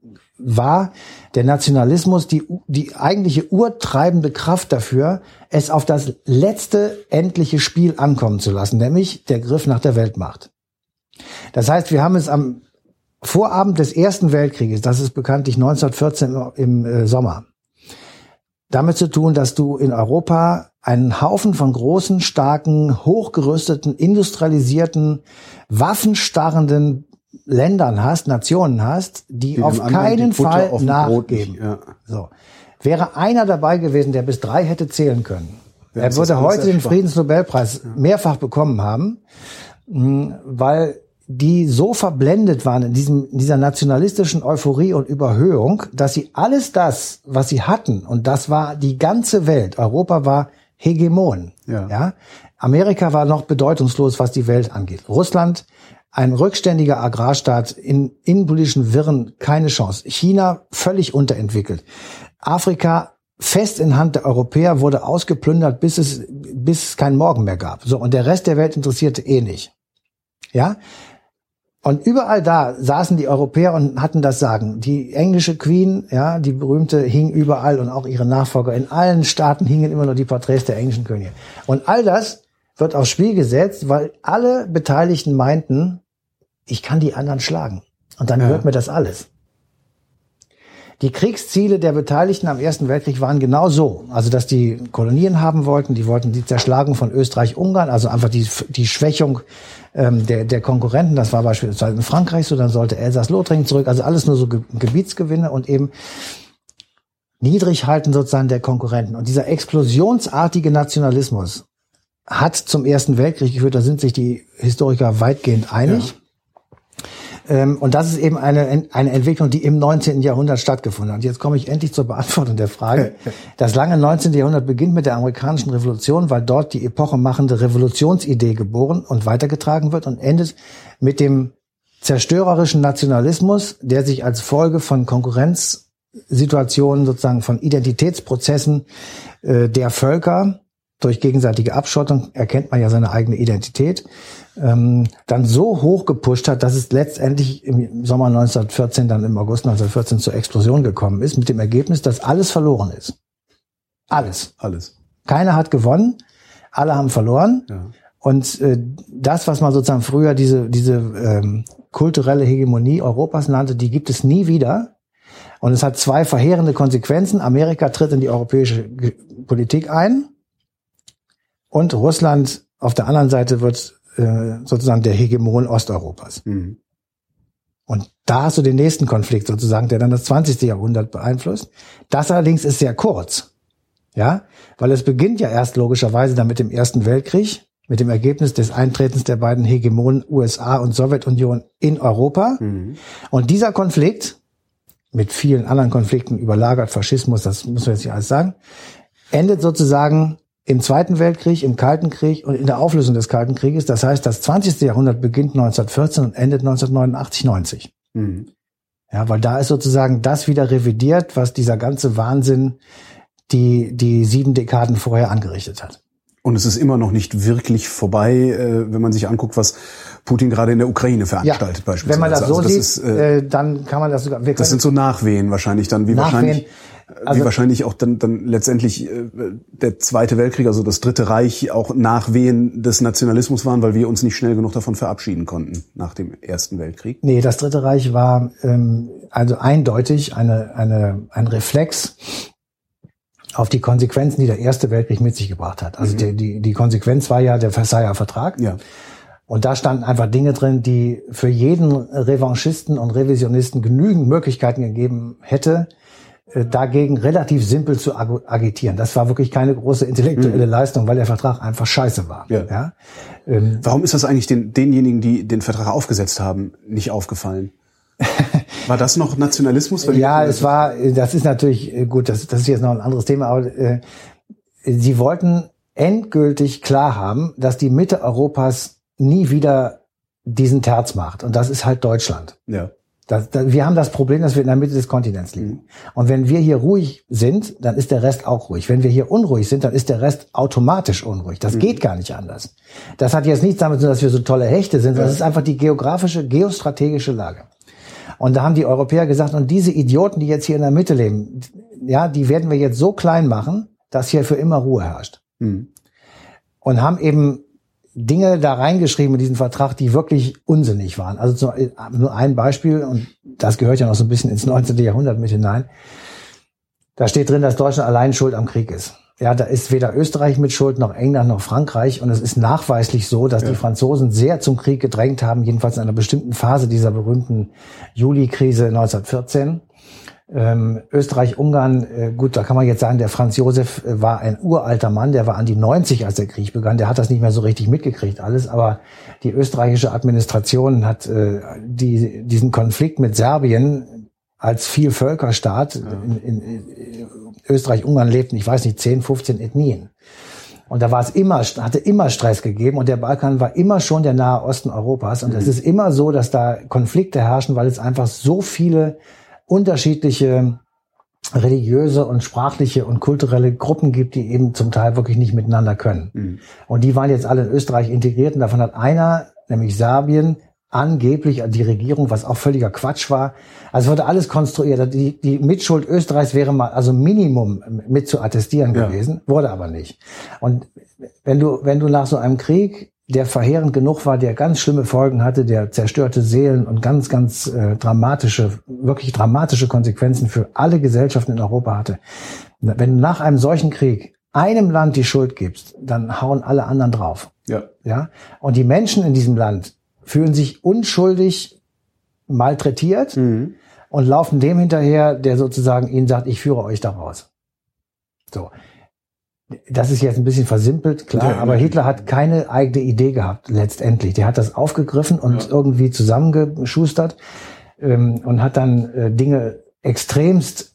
war der Nationalismus die, die eigentliche urtreibende Kraft dafür, es auf das letzte endliche Spiel ankommen zu lassen, nämlich der Griff nach der Weltmacht. Das heißt, wir haben es am Vorabend des Ersten Weltkrieges, das ist bekanntlich 1914 im, äh, Sommer, damit zu tun, dass du in Europa einen Haufen von großen, starken, hochgerüsteten, industrialisierten, waffenstarrenden Ländern hast, Nationen hast, die, dem auf keinen die Fall auf nachgeben. nicht, ja. So. Wäre einer dabei gewesen, der bis drei hätte zählen können, Wäre er würde heute den. Friedensnobelpreis mehrfach bekommen haben. mh, weil die so verblendet waren in diesem, dieser nationalistischen Euphorie und Überhöhung, dass sie alles das, was sie hatten, und das war die ganze Welt, Europa war Hegemon, Ja. ja. Amerika war noch bedeutungslos, was die Welt angeht. Russland, ein rückständiger Agrarstaat in innenpolitischen Wirren, keine Chance. China völlig unterentwickelt. Afrika fest in Hand der Europäer wurde ausgeplündert, bis es, bis es keinen Morgen mehr gab. So. Und der Rest der Welt interessierte eh nicht. Ja. Und überall da saßen die Europäer und hatten das Sagen. Die englische Queen, ja, die berühmte, hing überall und auch ihre Nachfolger. In allen Staaten hingen immer nur die Porträts der englischen Könige. Und all das wird aufs Spiel gesetzt, weil alle Beteiligten meinten, ich kann die anderen schlagen. Und dann Ja. hört mir das alles. Die Kriegsziele der Beteiligten am Ersten Weltkrieg waren genau so. Also, dass die Kolonien haben wollten, die wollten die Zerschlagung von Österreich-Ungarn, also einfach die, die Schwächung ähm, der, der Konkurrenten. Das war beispielsweise in Frankreich so, dann sollte Elsass-Lothringen zurück. Also alles nur so Ge Gebietsgewinne und eben niedrig halten sozusagen der Konkurrenten. Und dieser explosionsartige Nationalismus hat zum Ersten Weltkrieg geführt, da sind sich die Historiker weitgehend einig. Ähm, und das ist eben eine, eine Entwicklung, die im 19. Jahrhundert stattgefunden hat. Jetzt komme ich endlich zur Beantwortung der Frage. Das lange 19. Jahrhundert beginnt mit der amerikanischen Revolution, weil dort die epochemachende Revolutionsidee geboren und weitergetragen wird und endet mit dem zerstörerischen Nationalismus, der sich als Folge von Konkurrenzsituationen, sozusagen von Identitätsprozessen äh, der Völker durch gegenseitige Abschottung erkennt man ja seine eigene Identität, ähm, dann so hoch gepusht hat, dass es letztendlich im Sommer 1914, dann im August 1914 zur Explosion gekommen ist, mit dem Ergebnis, dass alles verloren ist. Alles. Alles. Keiner hat gewonnen, alle haben verloren. Ja. Und äh, das, was man sozusagen früher diese, diese ähm, kulturelle Hegemonie Europas nannte, die gibt es nie wieder. Und es hat zwei verheerende Konsequenzen. Amerika tritt in die europäische Politik ein und Russland auf der anderen Seite wird äh, sozusagen der Hegemon Osteuropas. Mhm. Und da hast du den nächsten Konflikt sozusagen, der dann das 20. Jahrhundert beeinflusst. Das allerdings ist sehr kurz. Ja, weil es beginnt ja erst logischerweise dann mit dem Ersten Weltkrieg, mit dem Ergebnis des Eintretens der beiden Hegemonen USA und Sowjetunion in Europa. Mhm. Und dieser Konflikt, mit vielen anderen Konflikten überlagert, Faschismus, das muss man jetzt nicht alles sagen, endet sozusagen im Zweiten Weltkrieg, im Kalten Krieg und in der Auflösung des Kalten Krieges. Das heißt, das 20. Jahrhundert beginnt 1914 und endet 1989, 90. Mhm. Ja, weil da ist sozusagen das wieder revidiert, was dieser ganze Wahnsinn die, die sieben Dekaden vorher angerichtet hat. Und es ist immer noch nicht wirklich vorbei, äh, wenn man sich anguckt, was Putin gerade in der Ukraine veranstaltet beispielsweise. wenn man das so Also sieht, ist, äh, äh, dann kann man das sogar. Das sind so Nachwehen wahrscheinlich dann, wie Nachwehen. wahrscheinlich, wie Also- wahrscheinlich auch dann, dann letztendlich äh, der Zweite Weltkrieg, also das Dritte Reich, auch Nachwehen des Nationalismus waren, weil wir uns nicht schnell genug davon verabschieden konnten nach dem Ersten Weltkrieg. Nee, das Dritte Reich war ähm, also eindeutig eine, eine, ein Reflex auf die Konsequenzen, die der Erste Weltkrieg mit sich gebracht hat. Also die, die, die Konsequenz war ja der Versailler Vertrag. Ja. Und da standen einfach Dinge drin, die für jeden Revanchisten und Revisionisten genügend Möglichkeiten gegeben hätte, dagegen relativ simpel zu ag- agitieren. Das war wirklich keine große intellektuelle Leistung, weil der Vertrag einfach scheiße war. Ja. Ja? Ähm, Warum ist das eigentlich den, denjenigen, die den Vertrag aufgesetzt haben, nicht aufgefallen? War das noch Nationalismus? Ja, es war, das ist natürlich, äh, gut, das, das ist jetzt noch ein anderes Thema, aber äh, sie wollten endgültig klar haben, dass die Mitte Europas nie wieder diesen Terz macht. Und das ist halt Deutschland. Ja. Das, das, wir haben das Problem, dass wir in der Mitte des Kontinents liegen. Und wenn wir hier ruhig sind, dann ist der Rest auch ruhig. Wenn wir hier unruhig sind, dann ist der Rest automatisch unruhig. Das geht gar nicht anders. Das hat jetzt nichts damit zu tun, dass wir so tolle Hechte sind, sondern es ist einfach die geografische, geostrategische Lage. Und da haben die Europäer gesagt, und diese Idioten, die jetzt hier in der Mitte leben, ja, die werden wir jetzt so klein machen, dass hier für immer Ruhe herrscht. Mhm. Und haben eben Dinge da reingeschrieben in diesen Vertrag, die wirklich unsinnig waren. Also zu, nur ein Beispiel, und das gehört ja noch so ein bisschen ins 19. Jahrhundert mit hinein. Da steht drin, dass Deutschland allein schuld am Krieg ist. Ja, da ist weder Österreich mit Schuld, noch England, noch Frankreich. Und es ist nachweislich so, dass die Franzosen sehr zum Krieg gedrängt haben, jedenfalls in einer bestimmten Phase dieser berühmten Juli-Krise 1914. Ähm, Österreich-Ungarn, äh, gut, da kann man jetzt sagen, der Franz Josef äh, war ein uralter Mann, der war an die 90, als der Krieg begann, der hat das nicht mehr so richtig mitgekriegt alles, aber die österreichische Administration hat äh, die, diesen Konflikt mit Serbien als Vielvölkerstaat, ja. in, in, in Österreich-Ungarn lebten, ich weiß nicht, 10, 15 Ethnien. Und da war es immer, hatte immer Stress gegeben und der Balkan war immer schon der Nahe Osten Europas. Und es mhm. ist immer so, dass da Konflikte herrschen, weil es einfach so viele unterschiedliche religiöse und sprachliche und kulturelle Gruppen gibt, die eben zum Teil wirklich nicht miteinander können. Mhm. Und die waren jetzt alle in Österreich integriert und davon hat einer, nämlich Serbien, angeblich die Regierung, was auch völliger Quatsch war. Also wurde alles konstruiert. Die, die Mitschuld Österreichs wäre mal also Minimum mit zu attestieren ja. gewesen, wurde aber nicht. Und wenn du, wenn du nach so einem Krieg der verheerend genug war, der ganz schlimme Folgen hatte, der zerstörte Seelen und ganz, ganz äh, dramatische, wirklich dramatische Konsequenzen für alle Gesellschaften in Europa hatte. Wenn du nach einem solchen Krieg einem Land die Schuld gibst, dann hauen alle anderen drauf. Ja. Ja. Und die Menschen in diesem Land fühlen sich unschuldig malträtiert mhm. und laufen dem hinterher, der sozusagen ihnen sagt, ich führe euch da raus. So das ist jetzt ein bisschen versimpelt, klar, ja, aber Hitler hat keine eigene Idee gehabt, letztendlich. Der hat das aufgegriffen und ja. irgendwie zusammengeschustert ähm, und hat dann äh, Dinge extremst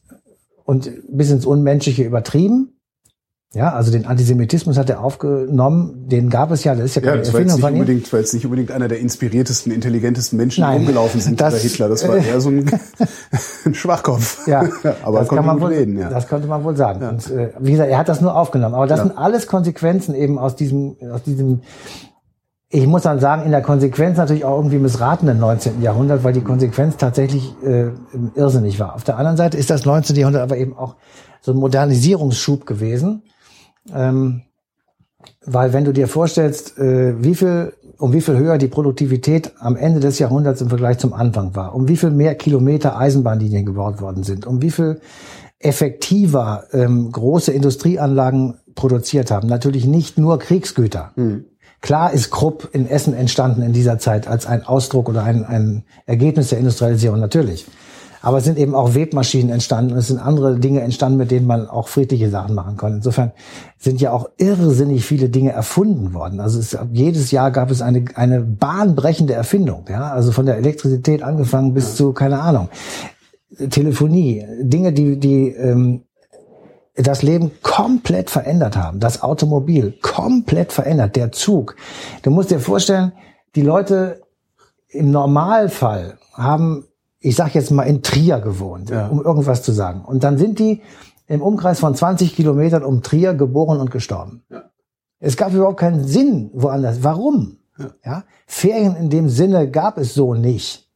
und bis ins Unmenschliche übertrieben. Ja, also den Antisemitismus hat er aufgenommen, den gab es ja, das ist ja keine ja, das war jetzt nicht unbedingt, war jetzt nicht unbedingt einer der inspiriertesten, intelligentesten Menschen, die rumgelaufen sind das, Hitler. Das war eher so ein, ein Schwachkopf. Ja, aber das kann man wohl reden, ja. Das konnte man wohl sagen. Ja. Und, äh, wie gesagt, er hat das nur aufgenommen. Aber das ja. sind alles Konsequenzen eben aus diesem, aus diesem ich muss dann sagen, in der Konsequenz natürlich auch irgendwie missratenen 19. Jahrhundert, weil die Konsequenz tatsächlich äh, irrsinnig war. Auf der anderen Seite ist das 19. Jahrhundert aber eben auch so ein Modernisierungsschub gewesen ähm, weil wenn du dir vorstellst, äh, wie viel, um wie viel höher die Produktivität am Ende des Jahrhunderts im Vergleich zum Anfang war, um wie viel mehr Kilometer Eisenbahnlinien gebaut worden sind, um wie viel effektiver ähm, große Industrieanlagen produziert haben. Natürlich nicht nur Kriegsgüter. Mhm. Klar ist Krupp in Essen entstanden in dieser Zeit als ein Ausdruck oder ein, ein Ergebnis der Industrialisierung, natürlich. Aber es sind eben auch Webmaschinen entstanden und es sind andere Dinge entstanden, mit denen man auch friedliche Sachen machen kann. Insofern sind ja auch irrsinnig viele Dinge erfunden worden. Also es, jedes Jahr gab es eine, eine bahnbrechende Erfindung. Ja, also von der Elektrizität angefangen bis zu, keine Ahnung, Telefonie. Dinge, die, die, ähm, das Leben komplett verändert haben. Das Automobil komplett verändert. Der Zug. Du musst dir vorstellen, die Leute im Normalfall haben ich sag jetzt mal in Trier gewohnt, ja. um irgendwas zu sagen. Und dann sind die im Umkreis von 20 Kilometern um Trier geboren und gestorben. Ja. Es gab überhaupt keinen Sinn woanders. Warum? Ja. ja. Ferien in dem Sinne gab es so nicht.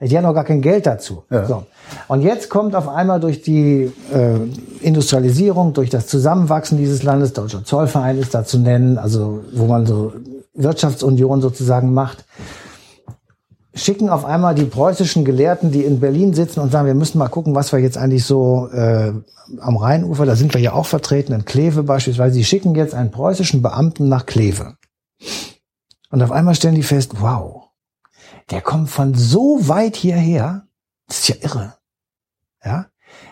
Die haben auch gar kein Geld dazu. Ja. So. Und jetzt kommt auf einmal durch die äh, Industrialisierung, durch das Zusammenwachsen dieses Landes, Deutscher Zollverein ist da zu nennen, also wo man so Wirtschaftsunion sozusagen macht, schicken auf einmal die preußischen Gelehrten, die in Berlin sitzen und sagen, wir müssen mal gucken, was wir jetzt eigentlich so äh, am Rheinufer, da sind wir ja auch vertreten, in Kleve beispielsweise, die schicken jetzt einen preußischen Beamten nach Kleve. Und auf einmal stellen die fest, wow, der kommt von so weit hierher, das ist ja irre. Ja?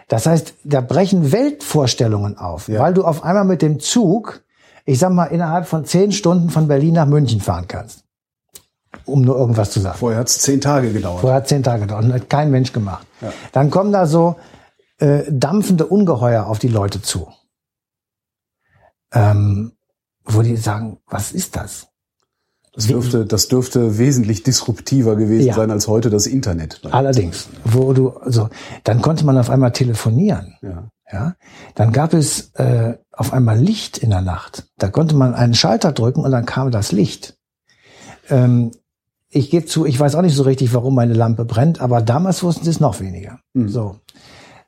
Das heißt, da brechen Weltvorstellungen auf, ja. weil du auf einmal mit dem Zug, ich sag mal, innerhalb von zehn Stunden von Berlin nach München fahren kannst um nur irgendwas zu sagen. Vorher hat es zehn Tage gedauert. Vorher hat zehn Tage gedauert und hat kein Mensch gemacht. Ja. Dann kommen da so äh, dampfende Ungeheuer auf die Leute zu. Ähm, wo die sagen, was ist das? Das dürfte, das dürfte wesentlich disruptiver gewesen ja. sein als heute das Internet. Allerdings, wo du, also, dann konnte man auf einmal telefonieren. Ja. Ja, dann gab es äh, auf einmal Licht in der Nacht. Da konnte man einen Schalter drücken und dann kam das Licht. Ähm, ich gebe zu, ich weiß auch nicht so richtig, warum meine Lampe brennt, aber damals wussten sie es noch weniger. Mhm. So.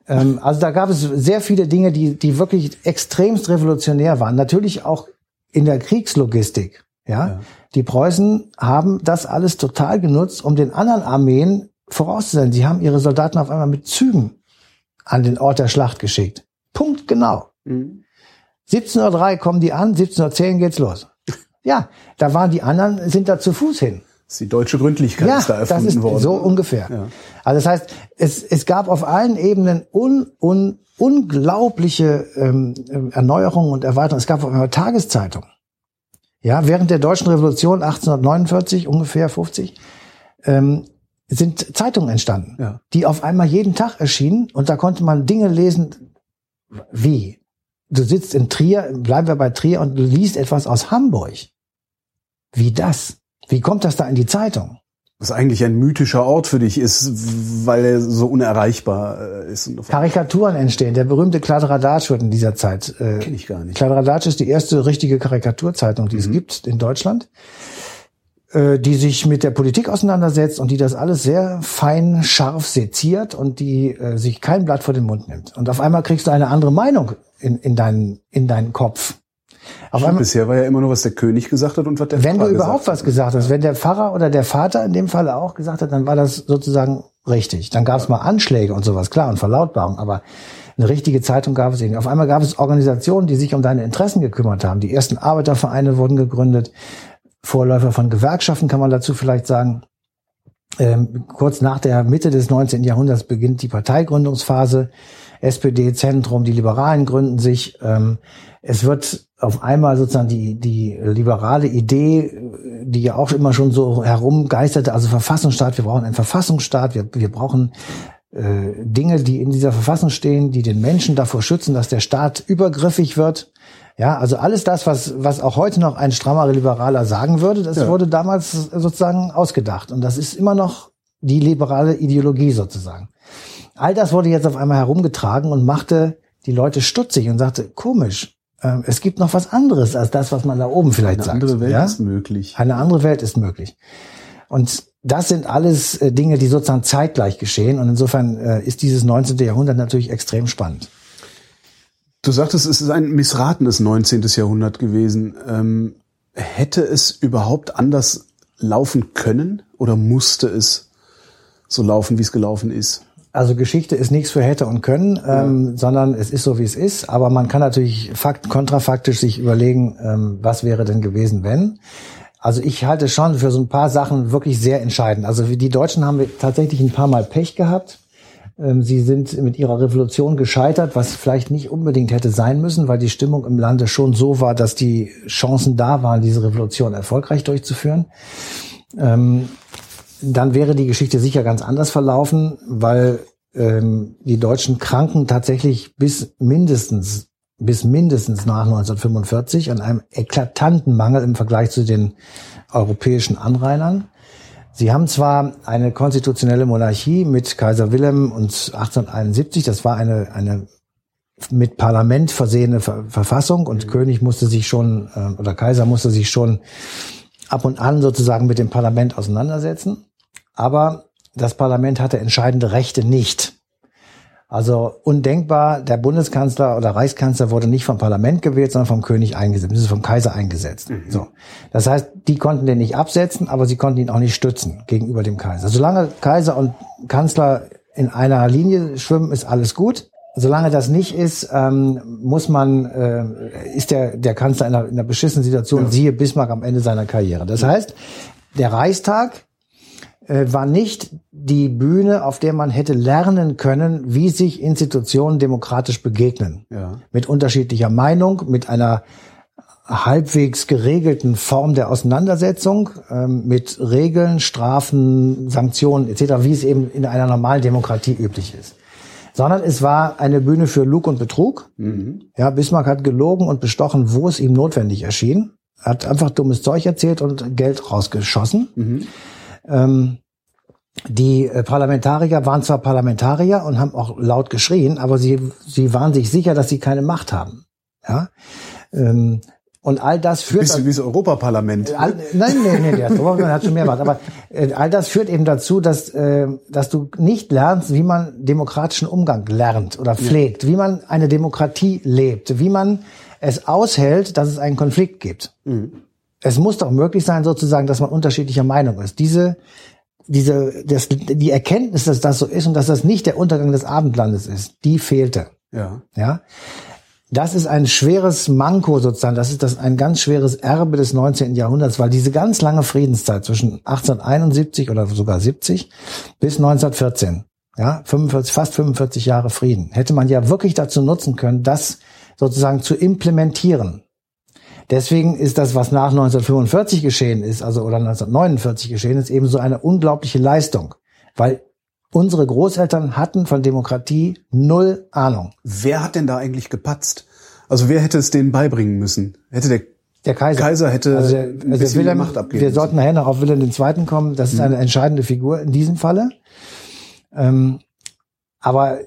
Ähm, also da gab es sehr viele Dinge, die, die wirklich extremst revolutionär waren. Natürlich auch in der Kriegslogistik. Ja? ja. Die Preußen haben das alles total genutzt, um den anderen Armeen vorauszusetzen. Sie haben ihre Soldaten auf einmal mit Zügen an den Ort der Schlacht geschickt. Punkt genau. Mhm. 17.03 Uhr kommen die an, 17.10 Uhr geht's los. Ja, da waren die anderen, sind da zu Fuß hin. Die deutsche Gründlichkeit ja, ist da erfunden das ist worden. so ungefähr. Ja. Also das heißt, es, es gab auf allen Ebenen un, un, unglaubliche ähm, Erneuerungen und Erweiterungen. Es gab auf einmal Tageszeitungen. Ja, während der deutschen Revolution 1849, ungefähr 50, ähm, sind Zeitungen entstanden, Ja. die auf einmal jeden Tag erschienen und da konnte man Dinge lesen, wie du sitzt in Trier, bleiben wir bei Trier und du liest etwas aus Hamburg. Wie das? Wie kommt das da in die Zeitung? Was eigentlich ein mythischer Ort für dich ist, weil er so unerreichbar äh, ist. Karikaturen entstehen. Der berühmte Kladderadatsch wird in dieser Zeit. Äh, Kenn ich gar nicht. Kladderadatsch ist die erste richtige Karikaturzeitung, die Mhm. es gibt in Deutschland, äh, die sich mit der Politik auseinandersetzt und die das alles sehr fein, scharf seziert und die äh, sich kein Blatt vor den Mund nimmt. Und auf einmal kriegst du eine andere Meinung in, in, deinen, in deinen Kopf. Auf einmal, Bisher war ja immer nur, was der König gesagt hat und was der wenn du Pfarrer überhaupt gesagt was gesagt hast, wenn der Pfarrer oder der Vater in dem Falle auch gesagt hat, dann war das sozusagen richtig. Dann gab es mal Anschläge und sowas, klar, und Verlautbarung, aber eine richtige Zeitung gab es nicht. Auf einmal gab es Organisationen, die sich um deine Interessen gekümmert haben. Die ersten Arbeitervereine wurden gegründet, Vorläufer von Gewerkschaften kann man dazu vielleicht sagen. Ähm, kurz nach der Mitte des 19. Jahrhunderts beginnt die Parteigründungsphase. SPD, Zentrum, die Liberalen gründen sich. Ähm, es wird auf einmal sozusagen die, die liberale Idee, die ja auch immer schon so herumgeisterte, also Verfassungsstaat, wir brauchen einen Verfassungsstaat, wir, wir brauchen äh, Dinge, die in dieser Verfassung stehen, die den Menschen davor schützen, dass der Staat übergriffig wird. Ja, also alles das, was, was auch heute noch ein strammer Liberaler sagen würde, das Ja. wurde damals sozusagen ausgedacht. Und das ist immer noch die liberale Ideologie sozusagen. All das wurde jetzt auf einmal herumgetragen und machte die Leute stutzig und sagte, komisch, ähm, es gibt noch was anderes als das, was man da oben vielleicht Eine sagt. andere Welt ja? ist möglich. Eine andere Welt ist möglich. Und das sind alles äh, Dinge, die sozusagen zeitgleich geschehen. Und insofern äh, ist dieses 19. Jahrhundert natürlich extrem spannend. Du sagtest, es ist ein missratenes 19. Jahrhundert gewesen. Ähm, hätte es überhaupt anders laufen können oder musste es so laufen, wie es gelaufen ist? Also Geschichte ist nichts für hätte und können, ähm, sondern es ist so, wie es ist. Aber man kann natürlich fakt, kontrafaktisch sich überlegen, ähm, was wäre denn gewesen, wenn. Also ich halte schon für so ein paar Sachen wirklich sehr entscheidend. Also wie die Deutschen haben wir tatsächlich ein paar Mal Pech gehabt. Ähm, Sie sind mit ihrer Revolution gescheitert, was vielleicht nicht unbedingt hätte sein müssen, weil die Stimmung im Lande schon so war, dass die Chancen da waren, diese Revolution erfolgreich durchzuführen. Dann wäre die Geschichte sicher ganz anders verlaufen, weil ähm, die deutschen Kranken tatsächlich bis mindestens bis mindestens nach 1945 an einem eklatanten Mangel im Vergleich zu den europäischen Anrainern. Sie haben zwar eine konstitutionelle Monarchie mit Kaiser Wilhelm und 1871, das war eine, eine mit Parlament versehene Ver Verfassung und König musste sich schon, äh, oder Kaiser musste sich schon ab und an sozusagen mit dem Parlament auseinandersetzen. Aber das Parlament hatte entscheidende Rechte nicht. Also undenkbar, der Bundeskanzler oder Reichskanzler wurde nicht vom Parlament gewählt, sondern vom König eingesetzt, das ist vom Kaiser eingesetzt. So. Das heißt, die konnten den nicht absetzen, aber sie konnten ihn auch nicht stützen gegenüber dem Kaiser. Solange Kaiser und Kanzler in einer Linie schwimmen, ist alles gut. Solange das nicht ist, ähm, muss man, äh, ist der, der Kanzler in einer, in einer beschissenen Situation, siehe Bismarck am Ende seiner Karriere. Das heißt, der Reichstag war nicht die Bühne, auf der man hätte lernen können, wie sich Institutionen demokratisch begegnen. Ja. Mit unterschiedlicher Meinung, mit einer halbwegs geregelten Form der Auseinandersetzung, ähm, mit Regeln, Strafen, Sanktionen etc., wie es eben in einer normalen Demokratie üblich ist. Sondern es war eine Bühne für Lug und Betrug. Ja, Bismarck hat gelogen und bestochen, wo es ihm notwendig erschien. Hat einfach dummes Zeug erzählt und Geld rausgeschossen. Ähm, die äh, Parlamentarier waren zwar Parlamentarier und haben auch laut geschrien, aber sie, sie waren sich sicher, dass sie keine Macht haben. Ja? Ähm, und all das führt Bisschen wie das Europaparlament. All, nein, nein, nein, der Obermann hat schon mehr Macht. Aber äh, all das führt eben dazu, dass, äh, dass du nicht lernst, wie man demokratischen Umgang lernt oder pflegt, wie man eine Demokratie lebt, wie man es aushält, dass es einen Konflikt gibt. Es muss doch möglich sein, sozusagen, dass man unterschiedlicher Meinung ist. Diese, diese, das, die Erkenntnis, dass das so ist und dass das nicht der Untergang des Abendlandes ist, die fehlte. Ja. Ja. das ist ein schweres Manko sozusagen, das ist das ein ganz schweres Erbe des 19. Jahrhunderts, weil diese ganz lange Friedenszeit zwischen 1871 oder sogar 70 bis 1914, ja, 45, fast 45 Jahre Frieden, hätte man ja wirklich dazu nutzen können, das sozusagen zu implementieren. Deswegen ist das, was nach 1945 geschehen ist, also oder 1949 geschehen ist, eben so eine unglaubliche Leistung, weil Unsere Großeltern hatten von Demokratie null Ahnung. Wer hat denn da eigentlich gepatzt? Also wer hätte es denen beibringen müssen? Hätte der, der Kaiser, Kaiser hätte also der, ein also Wilhelm, Macht abgeben Wir sollten nachher noch auf Wilhelm II. kommen. Das ist mhm. eine entscheidende Figur in diesem Falle. Ähm, aber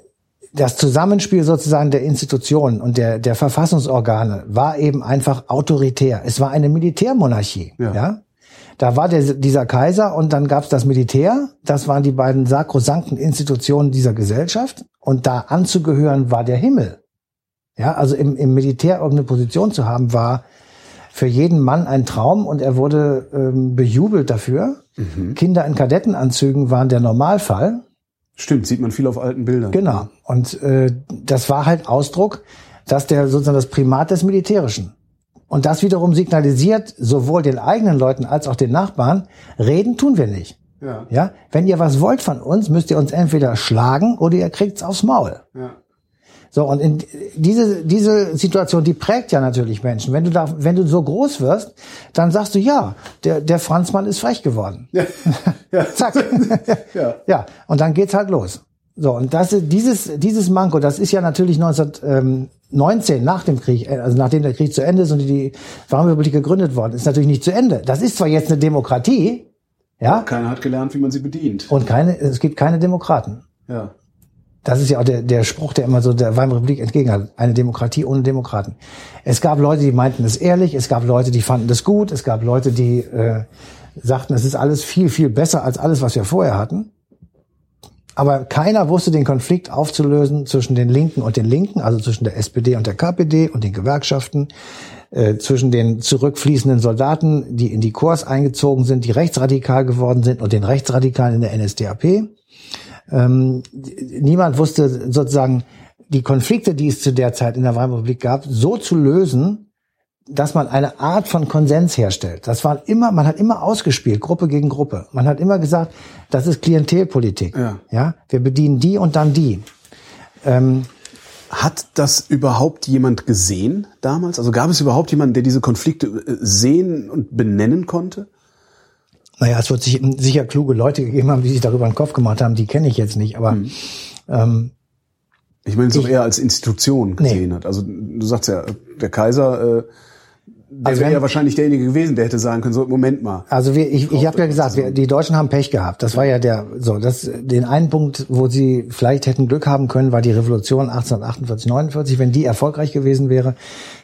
das Zusammenspiel sozusagen der Institutionen und der, der Verfassungsorgane war eben einfach autoritär. Es war eine Militärmonarchie. Ja. ja? Da war der, dieser Kaiser und dann gab's das Militär. Das waren die beiden sakrosankten Institutionen dieser Gesellschaft. Und da anzugehören war der Himmel. Ja, also im, im Militär irgendeine Position zu haben, war für jeden Mann ein Traum und er wurde ähm, bejubelt dafür. Mhm. Kinder in Kadettenanzügen waren der Normalfall. Stimmt, sieht man viel auf alten Bildern. Genau. Und äh, das war halt Ausdruck, dass der sozusagen das Primat des Militärischen. Und das wiederum signalisiert sowohl den eigenen Leuten als auch den Nachbarn, reden tun wir nicht. Ja. ja. Wenn ihr was wollt von uns, müsst ihr uns entweder schlagen oder ihr kriegt's aufs Maul. Ja. So, und in diese, diese Situation, die prägt ja natürlich Menschen. Wenn du da, wenn du so groß wirst, dann sagst du, ja, der, der Franzmann ist frech geworden. Ja. ja. Zack. ja. ja. Und dann geht's halt los. So, und das dieses, dieses Manko, das ist ja natürlich 19, 19 nach dem Krieg, äh, also nachdem der Krieg zu Ende ist und die Weimarrepublik gegründet worden ist, natürlich nicht zu Ende. Das ist zwar jetzt eine Demokratie, ja. Keiner hat gelernt, wie man sie bedient. Und keine, es gibt keine Demokraten. Ja. Das ist ja auch der, der Spruch, der immer so der Weimarer Republik entgegen hat. Eine Demokratie ohne Demokraten. Es gab Leute, die meinten es ehrlich, es gab Leute, die fanden das gut, es gab Leute, die äh, sagten, es ist alles viel, viel besser als alles, was wir vorher hatten. Aber keiner wusste den Konflikt aufzulösen zwischen den Linken und den Linken, also zwischen der SPD und der KPD und den Gewerkschaften, äh, zwischen den zurückfließenden Soldaten, die in die Kurs eingezogen sind, die rechtsradikal geworden sind und den Rechtsradikalen in der NSDAP. Ähm, niemand wusste sozusagen die Konflikte, die es zu der Zeit in der Weimarer Republik gab, so zu lösen, dass man eine Art von Konsens herstellt. Das war immer, man hat immer ausgespielt, Gruppe gegen Gruppe. Man hat immer gesagt, das ist Klientelpolitik. Ja. ja? Wir bedienen die und dann die. Ähm, hat das überhaupt jemand gesehen damals? Also gab es überhaupt jemanden, der diese Konflikte äh, sehen und benennen konnte? Naja, es wird sich, sicher kluge Leute gegeben haben, die sich darüber einen Kopf gemacht haben, die kenne ich jetzt nicht, aber hm. ähm, ich meine, so eher als Institution gesehen nee. hat. Also du sagst ja, der Kaiser äh, also wäre ja wahrscheinlich derjenige gewesen, der hätte sagen können, so, Moment mal. Also wir, ich, ich habe ja gesagt, wir, die Deutschen haben Pech gehabt. Das war ja der, so, das, den einen Punkt, wo sie vielleicht hätten Glück haben können, war die Revolution 1848, 49. Wenn die erfolgreich gewesen wäre,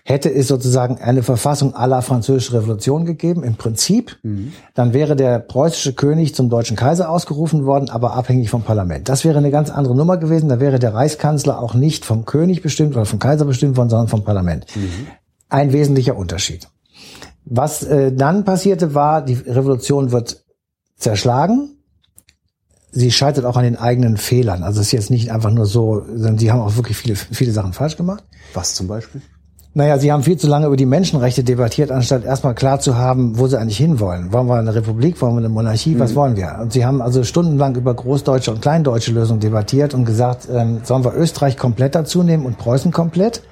hätte es sozusagen eine Verfassung aller französische Revolution gegeben, im Prinzip. Mhm. Dann wäre der preußische König zum deutschen Kaiser ausgerufen worden, aber abhängig vom Parlament. Das wäre eine ganz andere Nummer gewesen. Da wäre der Reichskanzler auch nicht vom König bestimmt oder vom Kaiser bestimmt worden, sondern vom Parlament. Mhm ein wesentlicher Unterschied. Was äh, dann passierte war, die Revolution wird zerschlagen. Sie scheitert auch an den eigenen Fehlern. Also es ist jetzt nicht einfach nur so, sondern sie haben auch wirklich viele, viele Sachen falsch gemacht. Was zum Beispiel? Naja, sie haben viel zu lange über die Menschenrechte debattiert, anstatt erstmal klar zu haben, wo sie eigentlich hinwollen. Wollen wir eine Republik, wollen wir eine Monarchie, mhm. was wollen wir? Und sie haben also stundenlang über großdeutsche und kleindeutsche Lösungen debattiert und gesagt, ähm, sollen wir Österreich komplett dazu nehmen und Preußen komplett?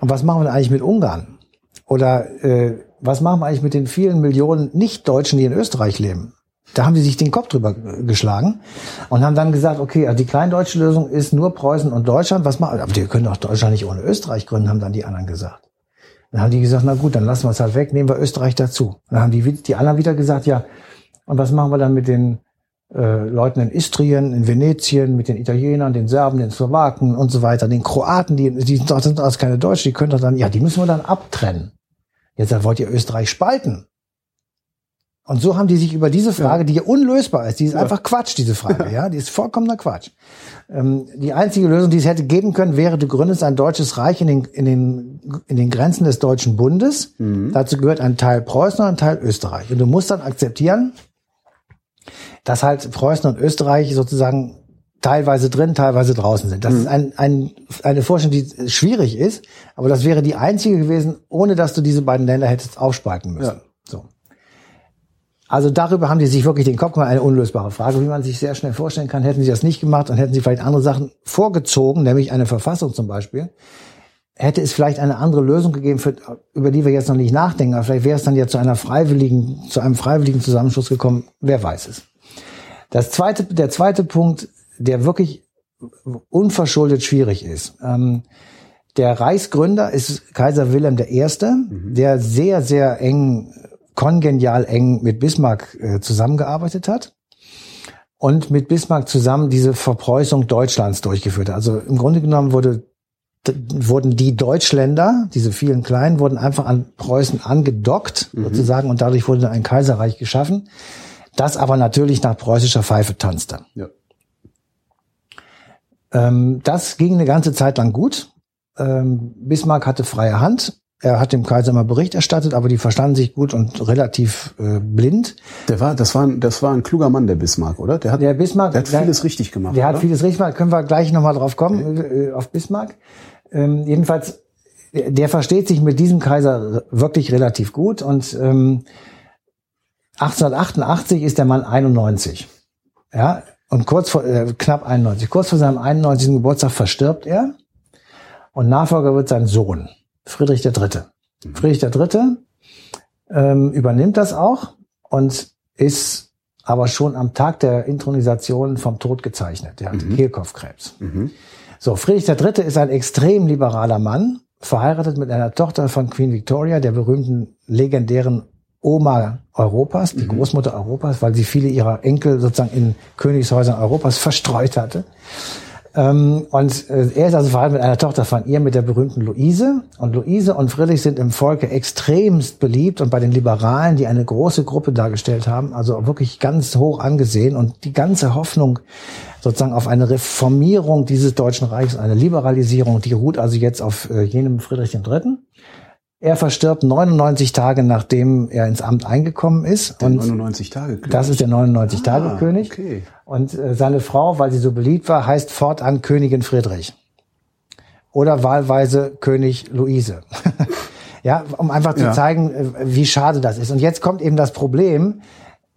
Und was machen wir eigentlich mit Ungarn? Oder äh, was machen wir eigentlich mit den vielen Millionen Nicht-Deutschen, die in Österreich leben? Da haben die sich den Kopf drüber geschlagen und haben dann gesagt, okay, also die kleindeutsche Lösung ist nur Preußen und Deutschland. Was machen? Aber wir können doch Deutschland nicht ohne Österreich gründen, haben dann die anderen gesagt. Dann haben die gesagt, na gut, dann lassen wir es halt weg, nehmen wir Österreich dazu. Dann haben die, die anderen wieder gesagt, ja, und was machen wir dann mit den äh, Leuten in Istrien, in Venetien, mit den Italienern, den Serben, den Slowaken und so weiter, den Kroaten, die, die sind alles keine Deutschen, die können doch dann, ja, die müssen wir dann abtrennen. Jetzt wollt ihr Österreich spalten. Und so haben die sich über diese Frage, die ja unlösbar ist, die ist ja. einfach Quatsch, diese Frage, ja, die ist vollkommener Quatsch. Ähm, die einzige Lösung, die es hätte geben können, wäre, du gründest ein deutsches Reich in den, in den, in den Grenzen des Deutschen Bundes. Mhm. Dazu gehört ein Teil Preußen und ein Teil Österreich. Und du musst dann akzeptieren, dass halt Preußen und Österreich sozusagen teilweise drin, teilweise draußen sind. Das ist ein, ein, eine Vorstellung, die schwierig ist, aber das wäre die einzige gewesen, ohne dass du diese beiden Länder hättest aufspalten müssen. Ja. So. Also darüber haben die sich wirklich den Kopf gemacht, eine unlösbare Frage, wie man sich sehr schnell vorstellen kann. Hätten sie das nicht gemacht und hätten sie vielleicht andere Sachen vorgezogen, nämlich eine Verfassung zum Beispiel, hätte es vielleicht eine andere Lösung gegeben, für, über die wir jetzt noch nicht nachdenken. Aber vielleicht wäre es dann ja zu einer freiwilligen, zu einem freiwilligen Zusammenschluss gekommen. Wer weiß es. Das zweite, der zweite Punkt, der wirklich unverschuldet schwierig ist. Ähm, der Reichsgründer ist Kaiser Wilhelm I., der sehr, sehr eng, kongenial eng mit Bismarck äh, zusammengearbeitet hat und mit Bismarck zusammen diese Verpreußung Deutschlands durchgeführt hat. Also im Grunde genommen wurde wurden die Deutschländer, diese vielen kleinen, wurden einfach an Preußen angedockt sozusagen und dadurch wurde ein Kaiserreich geschaffen, das aber natürlich nach preußischer Pfeife tanzte. Ja. Ähm, das ging eine ganze Zeit lang gut. Ähm, Bismarck hatte freie Hand. Er hat dem Kaiser mal Bericht erstattet, aber die verstanden sich gut und relativ äh, blind. Der war, das war, ein, das war ein kluger Mann, der Bismarck, oder? Der hat, Der Bismarck, der hat vieles richtig gemacht. Der hat oder? vieles richtig gemacht. Können wir gleich nochmal drauf kommen, äh, auf Bismarck. Ähm, jedenfalls, der, der versteht sich mit diesem Kaiser wirklich relativ gut und ähm, 1888 ist der Mann 91. Ja, und kurz vor, äh, knapp 91. Kurz vor seinem 91. Geburtstag verstirbt er und Nachfolger wird sein Sohn, Friedrich III. Friedrich III. Ähm, übernimmt das auch und ist aber schon am Tag der Intronisation vom Tod gezeichnet. Der hat Kehlkopfkrebs. So, Friedrich III. ist ein extrem liberaler Mann, verheiratet mit einer Tochter von Queen Victoria, der berühmten legendären Oma Europas, die Großmutter Europas, weil sie viele ihrer Enkel sozusagen in Königshäusern Europas verstreut hatte. Ähm, und äh, er ist also verheiratet mit einer Tochter von ihr, mit der berühmten Luise. Und Luise und Friedrich sind im Volke extremst beliebt und bei den Liberalen, die eine große Gruppe dargestellt haben, also wirklich ganz hoch angesehen. Und die ganze Hoffnung sozusagen auf eine Reformierung dieses Deutschen Reichs, eine Liberalisierung, die ruht also jetzt auf äh, jenem Friedrich III. Er verstirbt 99 Tage, nachdem er ins Amt eingekommen ist. Der und 99 Tage. das ist der 99-Tage-König. Ah, okay. Und äh, seine Frau, weil sie so beliebt war, heißt fortan Königin Friedrich. Oder wahlweise König Luise. ja, um einfach zu Ja. zeigen, äh, wie schade das ist. Und jetzt kommt eben das Problem,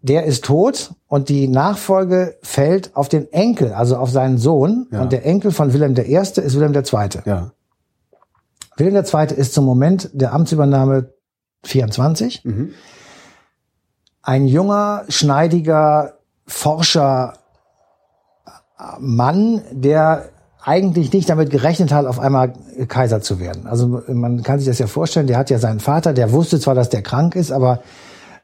der ist tot und die Nachfolge fällt auf den Enkel, also auf seinen Sohn. Ja. Und der Enkel von Wilhelm I. ist Wilhelm II. Ja. Wilhelm II. ist zum Moment der Amtsübernahme 24. Mhm. Ein junger, schneidiger Forscher äh, Mann, der eigentlich nicht damit gerechnet hat, auf einmal Kaiser zu werden. Also man kann sich das ja vorstellen, der hat ja seinen Vater, der wusste zwar, dass der krank ist, aber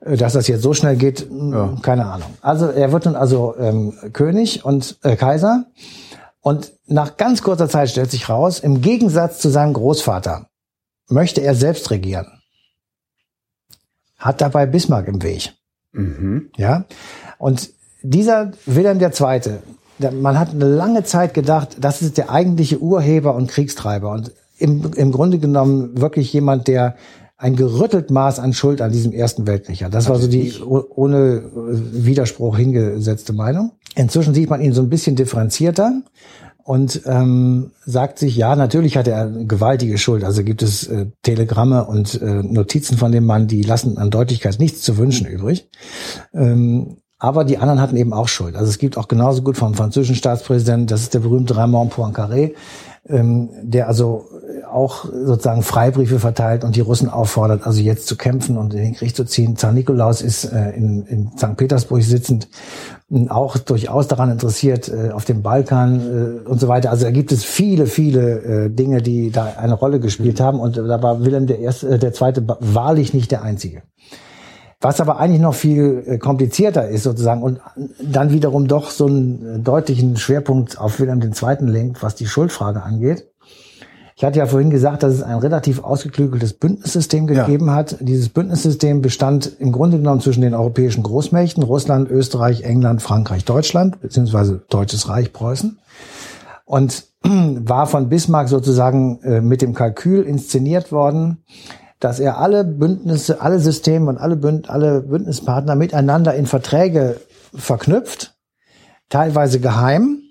äh, dass das jetzt so schnell geht, mh, keine Ahnung. Also er wird nun also ähm, König und äh, Kaiser. Und nach ganz kurzer Zeit stellt sich raus, im Gegensatz zu seinem Großvater möchte er selbst regieren. Hat dabei Bismarck im Weg. Mhm. Ja. Und dieser Wilhelm II., man hat eine lange Zeit gedacht, das ist der eigentliche Urheber und Kriegstreiber und im, im Grunde genommen wirklich jemand, der ein gerüttelt Maß an Schuld an diesem Ersten Weltkrieg hat. Das war so die oh- ohne äh, Widerspruch hingesetzte Meinung. Inzwischen sieht man ihn so ein bisschen differenzierter und ähm, sagt sich, ja, natürlich hat er gewaltige Schuld. Also gibt es äh, Telegramme und äh, Notizen von dem Mann, die lassen an Deutlichkeit nichts zu wünschen übrig. Ähm, aber die anderen hatten eben auch Schuld. Also es gibt auch genauso gut vom französischen Staatspräsidenten, das ist der berühmte Raymond Poincaré, ähm, der also auch sozusagen Freibriefe verteilt und die Russen auffordert, also jetzt zu kämpfen und in den Krieg zu ziehen. Zar Nikolaus ist äh, in, in St. Petersburg sitzend auch durchaus daran interessiert, äh, auf dem Balkan äh, und so weiter. Also da gibt es viele, viele äh, Dinge, die da eine Rolle gespielt haben und da war Wilhelm der, Erste, äh, der Zweite wahrlich nicht der Einzige. Was aber eigentlich noch viel äh, komplizierter ist sozusagen und dann wiederum doch so einen äh, deutlichen Schwerpunkt auf Wilhelm II. lenkt, was die Schuldfrage angeht. Ich hatte ja vorhin gesagt, dass es ein relativ ausgeklügeltes Bündnissystem Ja. gegeben hat. Dieses Bündnissystem bestand im Grunde genommen zwischen den europäischen Großmächten, Russland, Österreich, England, Frankreich, Deutschland, beziehungsweise Deutsches Reich, Preußen. Und war von Bismarck sozusagen äh, mit dem Kalkül inszeniert worden, dass er alle Bündnisse, alle Systeme und alle, Bünd, alle Bündnispartner miteinander in Verträge verknüpft, teilweise geheim,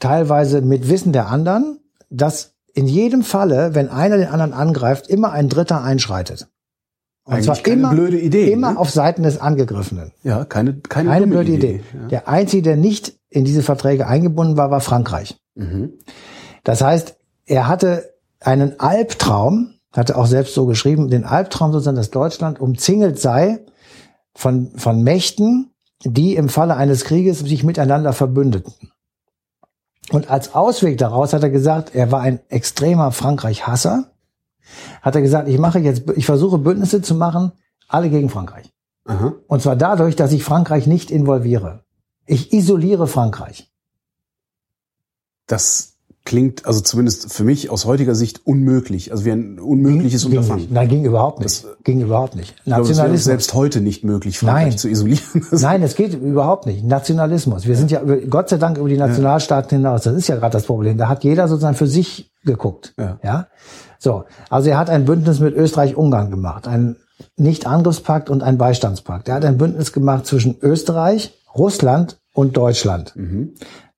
teilweise mit Wissen der anderen, dass in jedem Falle, wenn einer den anderen angreift, immer ein Dritter einschreitet. Und Eigentlich zwar immer, blöde Idee, immer ne? auf Seiten des Angegriffenen. Ja, keine, keine, Keine blöde Idee. Ja. Der einzige, der nicht in diese Verträge eingebunden war, war Frankreich. Mhm. Das heißt, er hatte einen Albtraum, hatte auch selbst so geschrieben, den Albtraum sozusagen, dass Deutschland umzingelt sei von, von Mächten, die im Falle eines Krieges sich miteinander verbündeten. Und als Ausweg daraus hat er gesagt, er war ein extremer Frankreich-Hasser, hat er gesagt, ich mache jetzt, ich versuche Bündnisse zu machen, alle gegen Frankreich. Aha. Und zwar dadurch, dass ich Frankreich nicht involviere. Ich isoliere Frankreich. Das klingt, also zumindest für mich aus heutiger Sicht unmöglich. Also wie ein unmögliches ging Unterfangen. Nicht. Nein, ging überhaupt nicht. ging überhaupt nicht. Nationalismus. selbst heute nicht möglich, Frankreich Nein. zu isolieren. Nein, es geht überhaupt nicht. Nationalismus. Wir sind ja Gott sei Dank über die Nationalstaaten hinaus. Das ist ja gerade das Problem. Da hat jeder sozusagen für sich geguckt. Ja. ja. So. Also er hat ein Bündnis mit Österreich-Ungarn gemacht. Ein Nicht-Angriffspakt und ein Beistandspakt. Er hat ein Bündnis gemacht zwischen Österreich, Russland und Deutschland.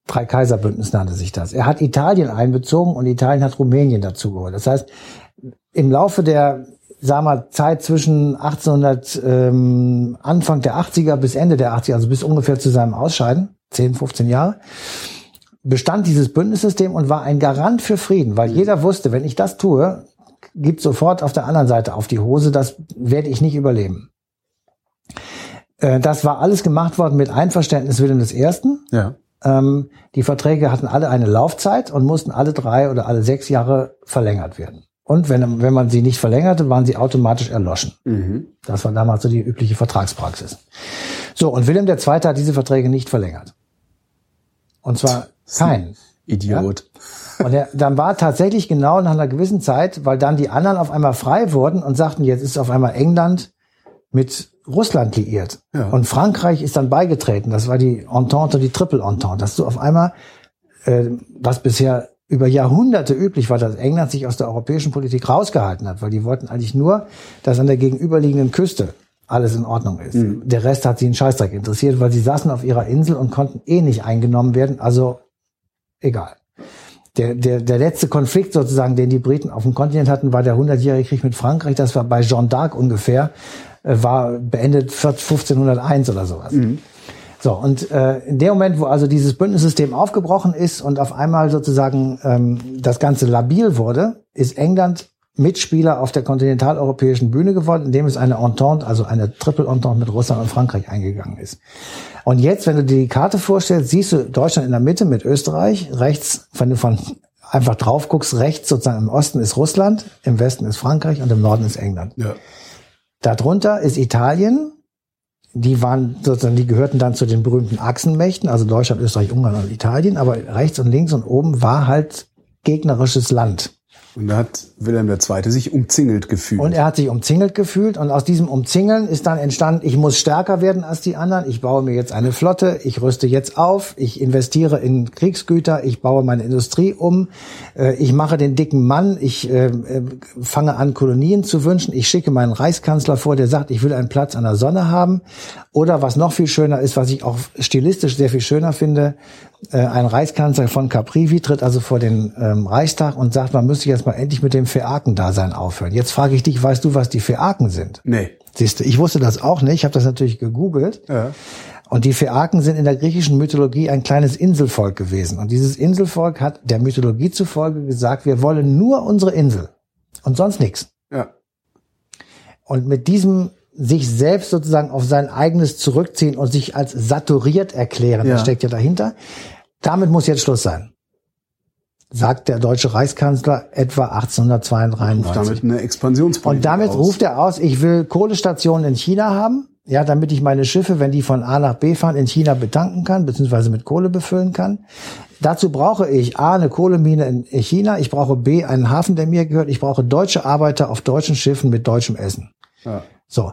Drei-Kaiser-Bündnis nannte sich das. Er hat Italien einbezogen und Italien hat Rumänien dazugeholt. Das heißt, im Laufe der sagen wir, Zeit zwischen 1800, ähm, Anfang der 80er bis Ende der 80er, also bis ungefähr zu seinem Ausscheiden, 10, 15 Jahre, bestand dieses Bündnissystem und war ein Garant für Frieden, weil jeder wusste, wenn ich das tue, gibt sofort auf der anderen Seite auf die Hose, das werde ich nicht überleben. Äh, Das war alles gemacht worden mit Einverständnis Wilhelm I. ja. Ähm, die Verträge hatten alle eine Laufzeit und mussten alle drei oder alle sechs Jahre verlängert werden. Und wenn, wenn man sie nicht verlängerte, waren sie automatisch erloschen. Mhm. Das war damals so die übliche Vertragspraxis. So, und Wilhelm II. hat diese Verträge nicht verlängert. Und zwar keinen. Idiot. Und er, dann war tatsächlich genau nach einer gewissen Zeit, weil dann die anderen auf einmal frei wurden und sagten, jetzt ist auf einmal England mit Russland liiert. Ja. Und Frankreich ist dann beigetreten. Das war die Entente, die Triple Entente. Dass du auf einmal, äh, was bisher über Jahrhunderte üblich war, dass England sich aus der europäischen Politik rausgehalten hat, weil die wollten eigentlich nur, dass an der gegenüberliegenden Küste alles in Ordnung ist. Der Rest hat sie einen Scheißdreck interessiert, weil sie saßen auf ihrer Insel und konnten eh nicht eingenommen werden. Also egal. Der, der, der letzte Konflikt sozusagen, den die Briten auf dem Kontinent hatten, war der 100-jährige Krieg mit Frankreich. Das war bei Jeanne d'Arc ungefähr, äh, war beendet 1501 oder sowas. So, und äh, in dem Moment, wo also dieses Bündnissystem aufgebrochen ist und auf einmal sozusagen ähm, das Ganze labil wurde, ist England Mitspieler auf der kontinentaleuropäischen Bühne geworden, indem es eine Entente, also eine Triple Entente mit Russland und Frankreich eingegangen ist. Und jetzt, wenn du dir die Karte vorstellst, siehst du Deutschland in der Mitte mit Österreich, rechts, wenn du von einfach drauf guckst, rechts sozusagen im Osten ist Russland, im Westen ist Frankreich und im Norden ist England. Ja. Darunter ist Italien. Die waren sozusagen, die gehörten dann zu den berühmten Achsenmächten, also Deutschland, Österreich, Ungarn und Italien. Aber rechts und links und oben war halt gegnerisches Land. Und da hat Wilhelm II. sich umzingelt gefühlt. Und er hat sich umzingelt gefühlt und aus diesem Umzingeln ist dann entstanden, ich muss stärker werden als die anderen, ich baue mir jetzt eine Flotte, ich rüste jetzt auf, ich investiere in Kriegsgüter, ich baue meine Industrie um, äh, ich mache den dicken Mann, ich äh, äh, fange an, Kolonien zu wünschen, ich schicke meinen Reichskanzler vor, der sagt, ich will einen Platz an der Sonne haben. Oder was noch viel schöner ist, was ich auch stilistisch sehr viel schöner finde, äh, ein Reichskanzler von Caprivi tritt also vor den ähm, Reichstag und sagt, man müsste jetzt mal endlich mit dem Phäaken-Dasein aufhören. Jetzt frage ich dich, weißt du, was die Phäaken sind? nee. Siehst du, ich wusste das auch nicht, ich habe das natürlich gegoogelt. Ja. Und die Phäaken sind in der griechischen Mythologie ein kleines Inselvolk gewesen. Und dieses Inselvolk hat der Mythologie zufolge gesagt, wir wollen nur unsere Insel und sonst nichts. Ja. Und mit diesem sich selbst sozusagen auf sein eigenes zurückziehen und sich als saturiert erklären, Ja. das steckt ja dahinter. Damit muss jetzt Schluss sein. Sagt der deutsche Reichskanzler etwa 1892. Damit eine Expansionspolitik Und damit aus. ruft er aus, ich will Kohlestationen in China haben, ja, damit ich meine Schiffe, wenn die von A nach B fahren, in China betanken kann, beziehungsweise mit Kohle befüllen kann. Dazu brauche ich A, eine Kohlemine in China, ich brauche B, einen Hafen, der mir gehört, ich brauche deutsche Arbeiter auf deutschen Schiffen mit deutschem Essen. Ja. So,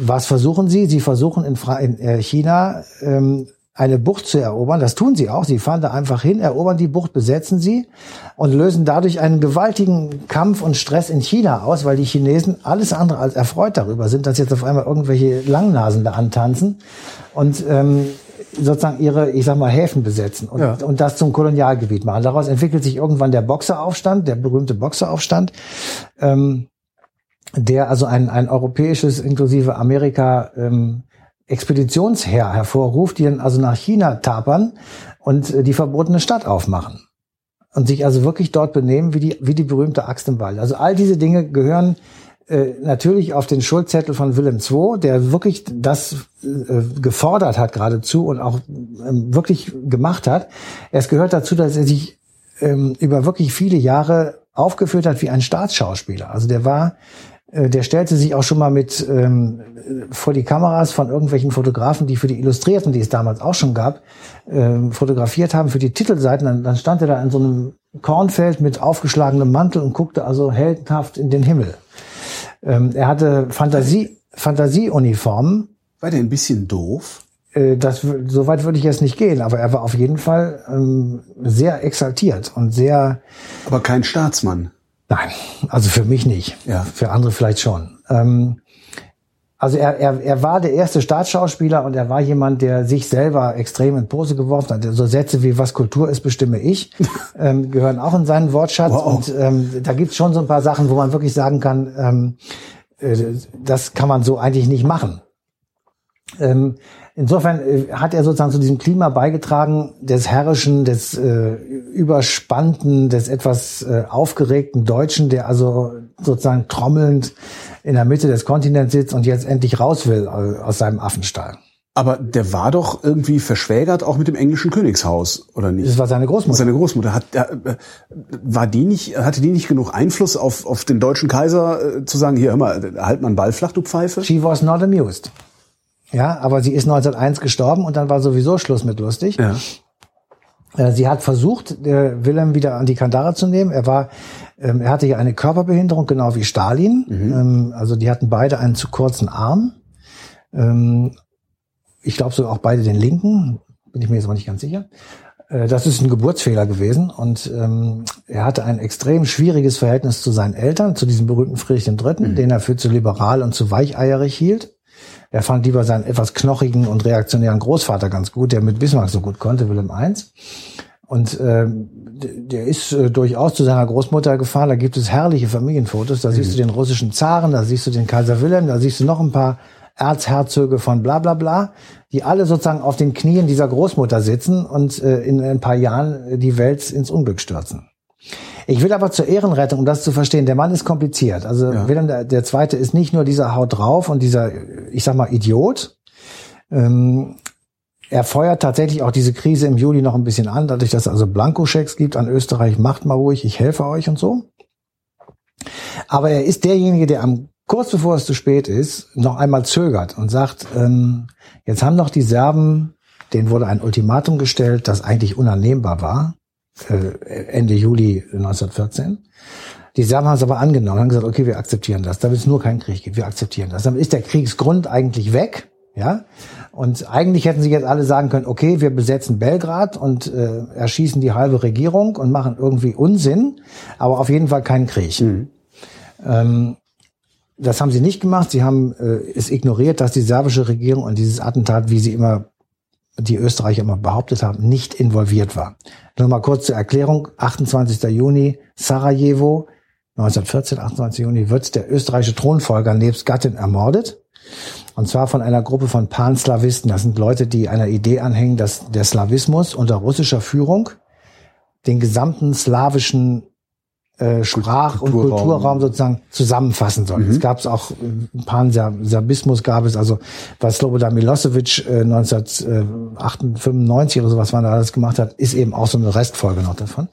was versuchen Sie? Sie versuchen in, Fra in äh, China ähm, eine Bucht zu erobern. Das tun sie auch. Sie fahren da einfach hin, erobern die Bucht, besetzen sie und lösen dadurch einen gewaltigen Kampf und Stress in China aus, weil die Chinesen alles andere als erfreut darüber sind, dass jetzt auf einmal irgendwelche Langnasen da antanzen. Und ähm, sozusagen ihre, ich sag mal, Häfen besetzen und, Ja. und das zum Kolonialgebiet machen. Daraus entwickelt sich irgendwann der Boxeraufstand, der berühmte Boxeraufstand, ähm, der also ein, ein europäisches inklusive Amerika ähm, Expeditionsheer hervorruft, die dann also nach China tapern und äh, die verbotene Stadt aufmachen und sich also wirklich dort benehmen wie die, wie die berühmte Axt im Wald. Also all diese Dinge gehören äh, natürlich auf den Schuldzettel von Willem II, der wirklich das äh, gefordert hat geradezu und auch ähm, wirklich gemacht hat. Es gehört dazu, dass er sich ähm, über wirklich viele Jahre aufgeführt hat wie ein Staatsschauspieler. Also der war, der stellte sich auch schon mal mit ähm, vor die Kameras von irgendwelchen Fotografen, die für die Illustrierten, die es damals auch schon gab, ähm, fotografiert haben für die Titelseiten. Dann, dann stand er da in so einem Kornfeld mit aufgeschlagenem Mantel und guckte also heldenhaft in den Himmel. Ähm, er hatte Fantasie, Fantasieuniformen. War der ein bisschen doof? Äh, das, so weit würde ich jetzt nicht gehen, aber er war auf jeden Fall ähm, sehr exaltiert und sehr, Aber kein Staatsmann. Nein, also für mich nicht. Ja. Für andere vielleicht schon. Ähm, also er, er, er war der erste Staatsschauspieler und er war jemand, der sich selber extrem in Pose geworfen hat. So Sätze wie was Kultur ist, bestimme ich, ähm, gehören auch in seinen Wortschatz. Wow. Und ähm, da gibt's schon so ein paar Sachen, wo man wirklich sagen kann, ähm, äh, das kann man so eigentlich nicht machen. Ähm, insofern äh, hat er sozusagen zu diesem Klima beigetragen, des herrischen, des äh, überspannten, des etwas äh, aufgeregten Deutschen, der also sozusagen trommelnd in der Mitte des Kontinents sitzt und jetzt endlich raus will äh, aus seinem Affenstall. Aber der war doch irgendwie verschwägert auch mit dem englischen Königshaus, oder nicht? Das war seine Großmutter. Seine Großmutter hat, äh, war die nicht, hatte die nicht genug Einfluss auf, auf den deutschen Kaiser zu sagen, hier, hör mal, halt mal einen Ball flach, du Pfeife? She was not amused. Ja, aber sie ist 1901 gestorben und dann war sowieso Schluss mit lustig. Ja. Äh, Sie hat versucht, Wilhelm wieder an die Kandare zu nehmen. Er war, ähm, er hatte ja eine Körperbehinderung, genau wie Stalin. Ähm, also die hatten beide einen zu kurzen Arm. Ähm, ich glaube sogar auch beide den linken, bin ich mir jetzt aber nicht ganz sicher. Äh, Das ist ein Geburtsfehler gewesen und er hatte ein extrem schwieriges Verhältnis zu seinen Eltern, zu diesem berühmten Friedrich III., den er für zu liberal und zu weicheierig hielt. Er fand lieber seinen etwas knochigen und reaktionären Großvater ganz gut, der mit Bismarck so gut konnte, Wilhelm I. Und ähm, der ist äh, durchaus zu seiner Großmutter gefahren. Da gibt es herrliche Familienfotos. Da siehst du den russischen Zaren, da siehst du den Kaiser Wilhelm, da siehst du noch ein paar Erzherzöge von bla bla bla, die alle sozusagen auf den Knien dieser Großmutter sitzen und äh, in ein paar Jahren die Welt ins Unglück stürzen. Ich will aber zur Ehrenrettung, um das zu verstehen, der Mann ist kompliziert. Also Wilhelm der, der Zweite ist nicht nur dieser Haut drauf und dieser, ich sag mal, Idiot. Ähm, er feuert tatsächlich auch diese Krise im Juli noch ein bisschen an, dadurch, dass es also Blankoschecks gibt an Österreich, macht mal ruhig, ich helfe euch und so. Aber er ist derjenige, der am kurz bevor es zu spät ist, noch einmal zögert und sagt, ähm, jetzt haben doch die Serben, denen wurde ein Ultimatum gestellt, das eigentlich unannehmbar war, äh, Ende Juli 1914. Die Serben haben es aber angenommen und haben gesagt, okay, wir akzeptieren das, damit es nur keinen Krieg gibt, wir akzeptieren das. Damit ist der Kriegsgrund eigentlich weg, ja. Und eigentlich hätten sie jetzt alle sagen können, okay, wir besetzen Belgrad und äh, erschießen die halbe Regierung und machen irgendwie Unsinn, aber auf jeden Fall keinen Krieg. Ähm, das haben sie nicht gemacht. Sie haben äh, es ignoriert, dass die serbische Regierung an dieses Attentat, wie sie immer die Österreicher immer behauptet haben, nicht involviert war. Nur mal kurz zur Erklärung. 28. Juni, Sarajevo, 1914, 28. Juni, wird der österreichische Thronfolger nebst Gattin ermordet. Und zwar von einer Gruppe von Panslawisten. Das sind Leute, die einer Idee anhängen, dass der Slawismus unter russischer Führung den gesamten slawischen äh, Sprach- und Kulturraum. Sozusagen zusammenfassen soll. Es gab es auch äh, Pan-Serbismus gab es, also was Slobodan Milosevic äh, 1995 oder sowas, wann er alles gemacht hat, ist eben auch so eine Restfolge noch davon.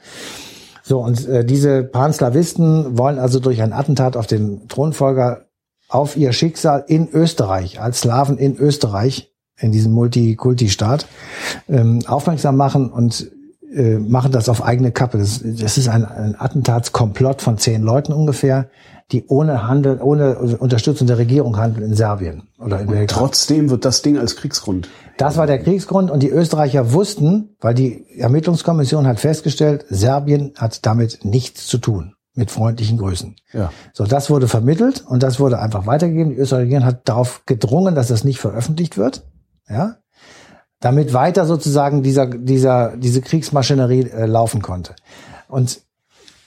So, und äh, diese Panslawisten wollen also durch ein Attentat auf den Thronfolger auf ihr Schicksal in Österreich, als Slawen in Österreich, in diesem Multikulti-Staat, ähm, aufmerksam machen und äh, machen das auf eigene Kappe. Das, das ist ein, ein Attentatskomplott von zehn Leuten ungefähr, die ohne Handel, ohne Unterstützung der Regierung handeln in Serbien oder in Belgrad. Trotzdem wird das Ding als Kriegsgrund. Das war der Kriegsgrund und die Österreicher wussten, weil die Ermittlungskommission hat festgestellt, Serbien hat damit nichts zu tun. Mit freundlichen Grüßen. Ja. So, das wurde vermittelt und das wurde einfach weitergegeben. Die österreichische Regierung hat darauf gedrungen, dass das nicht veröffentlicht wird. Ja. Damit weiter sozusagen dieser, dieser, diese Kriegsmaschinerie äh, laufen konnte. Und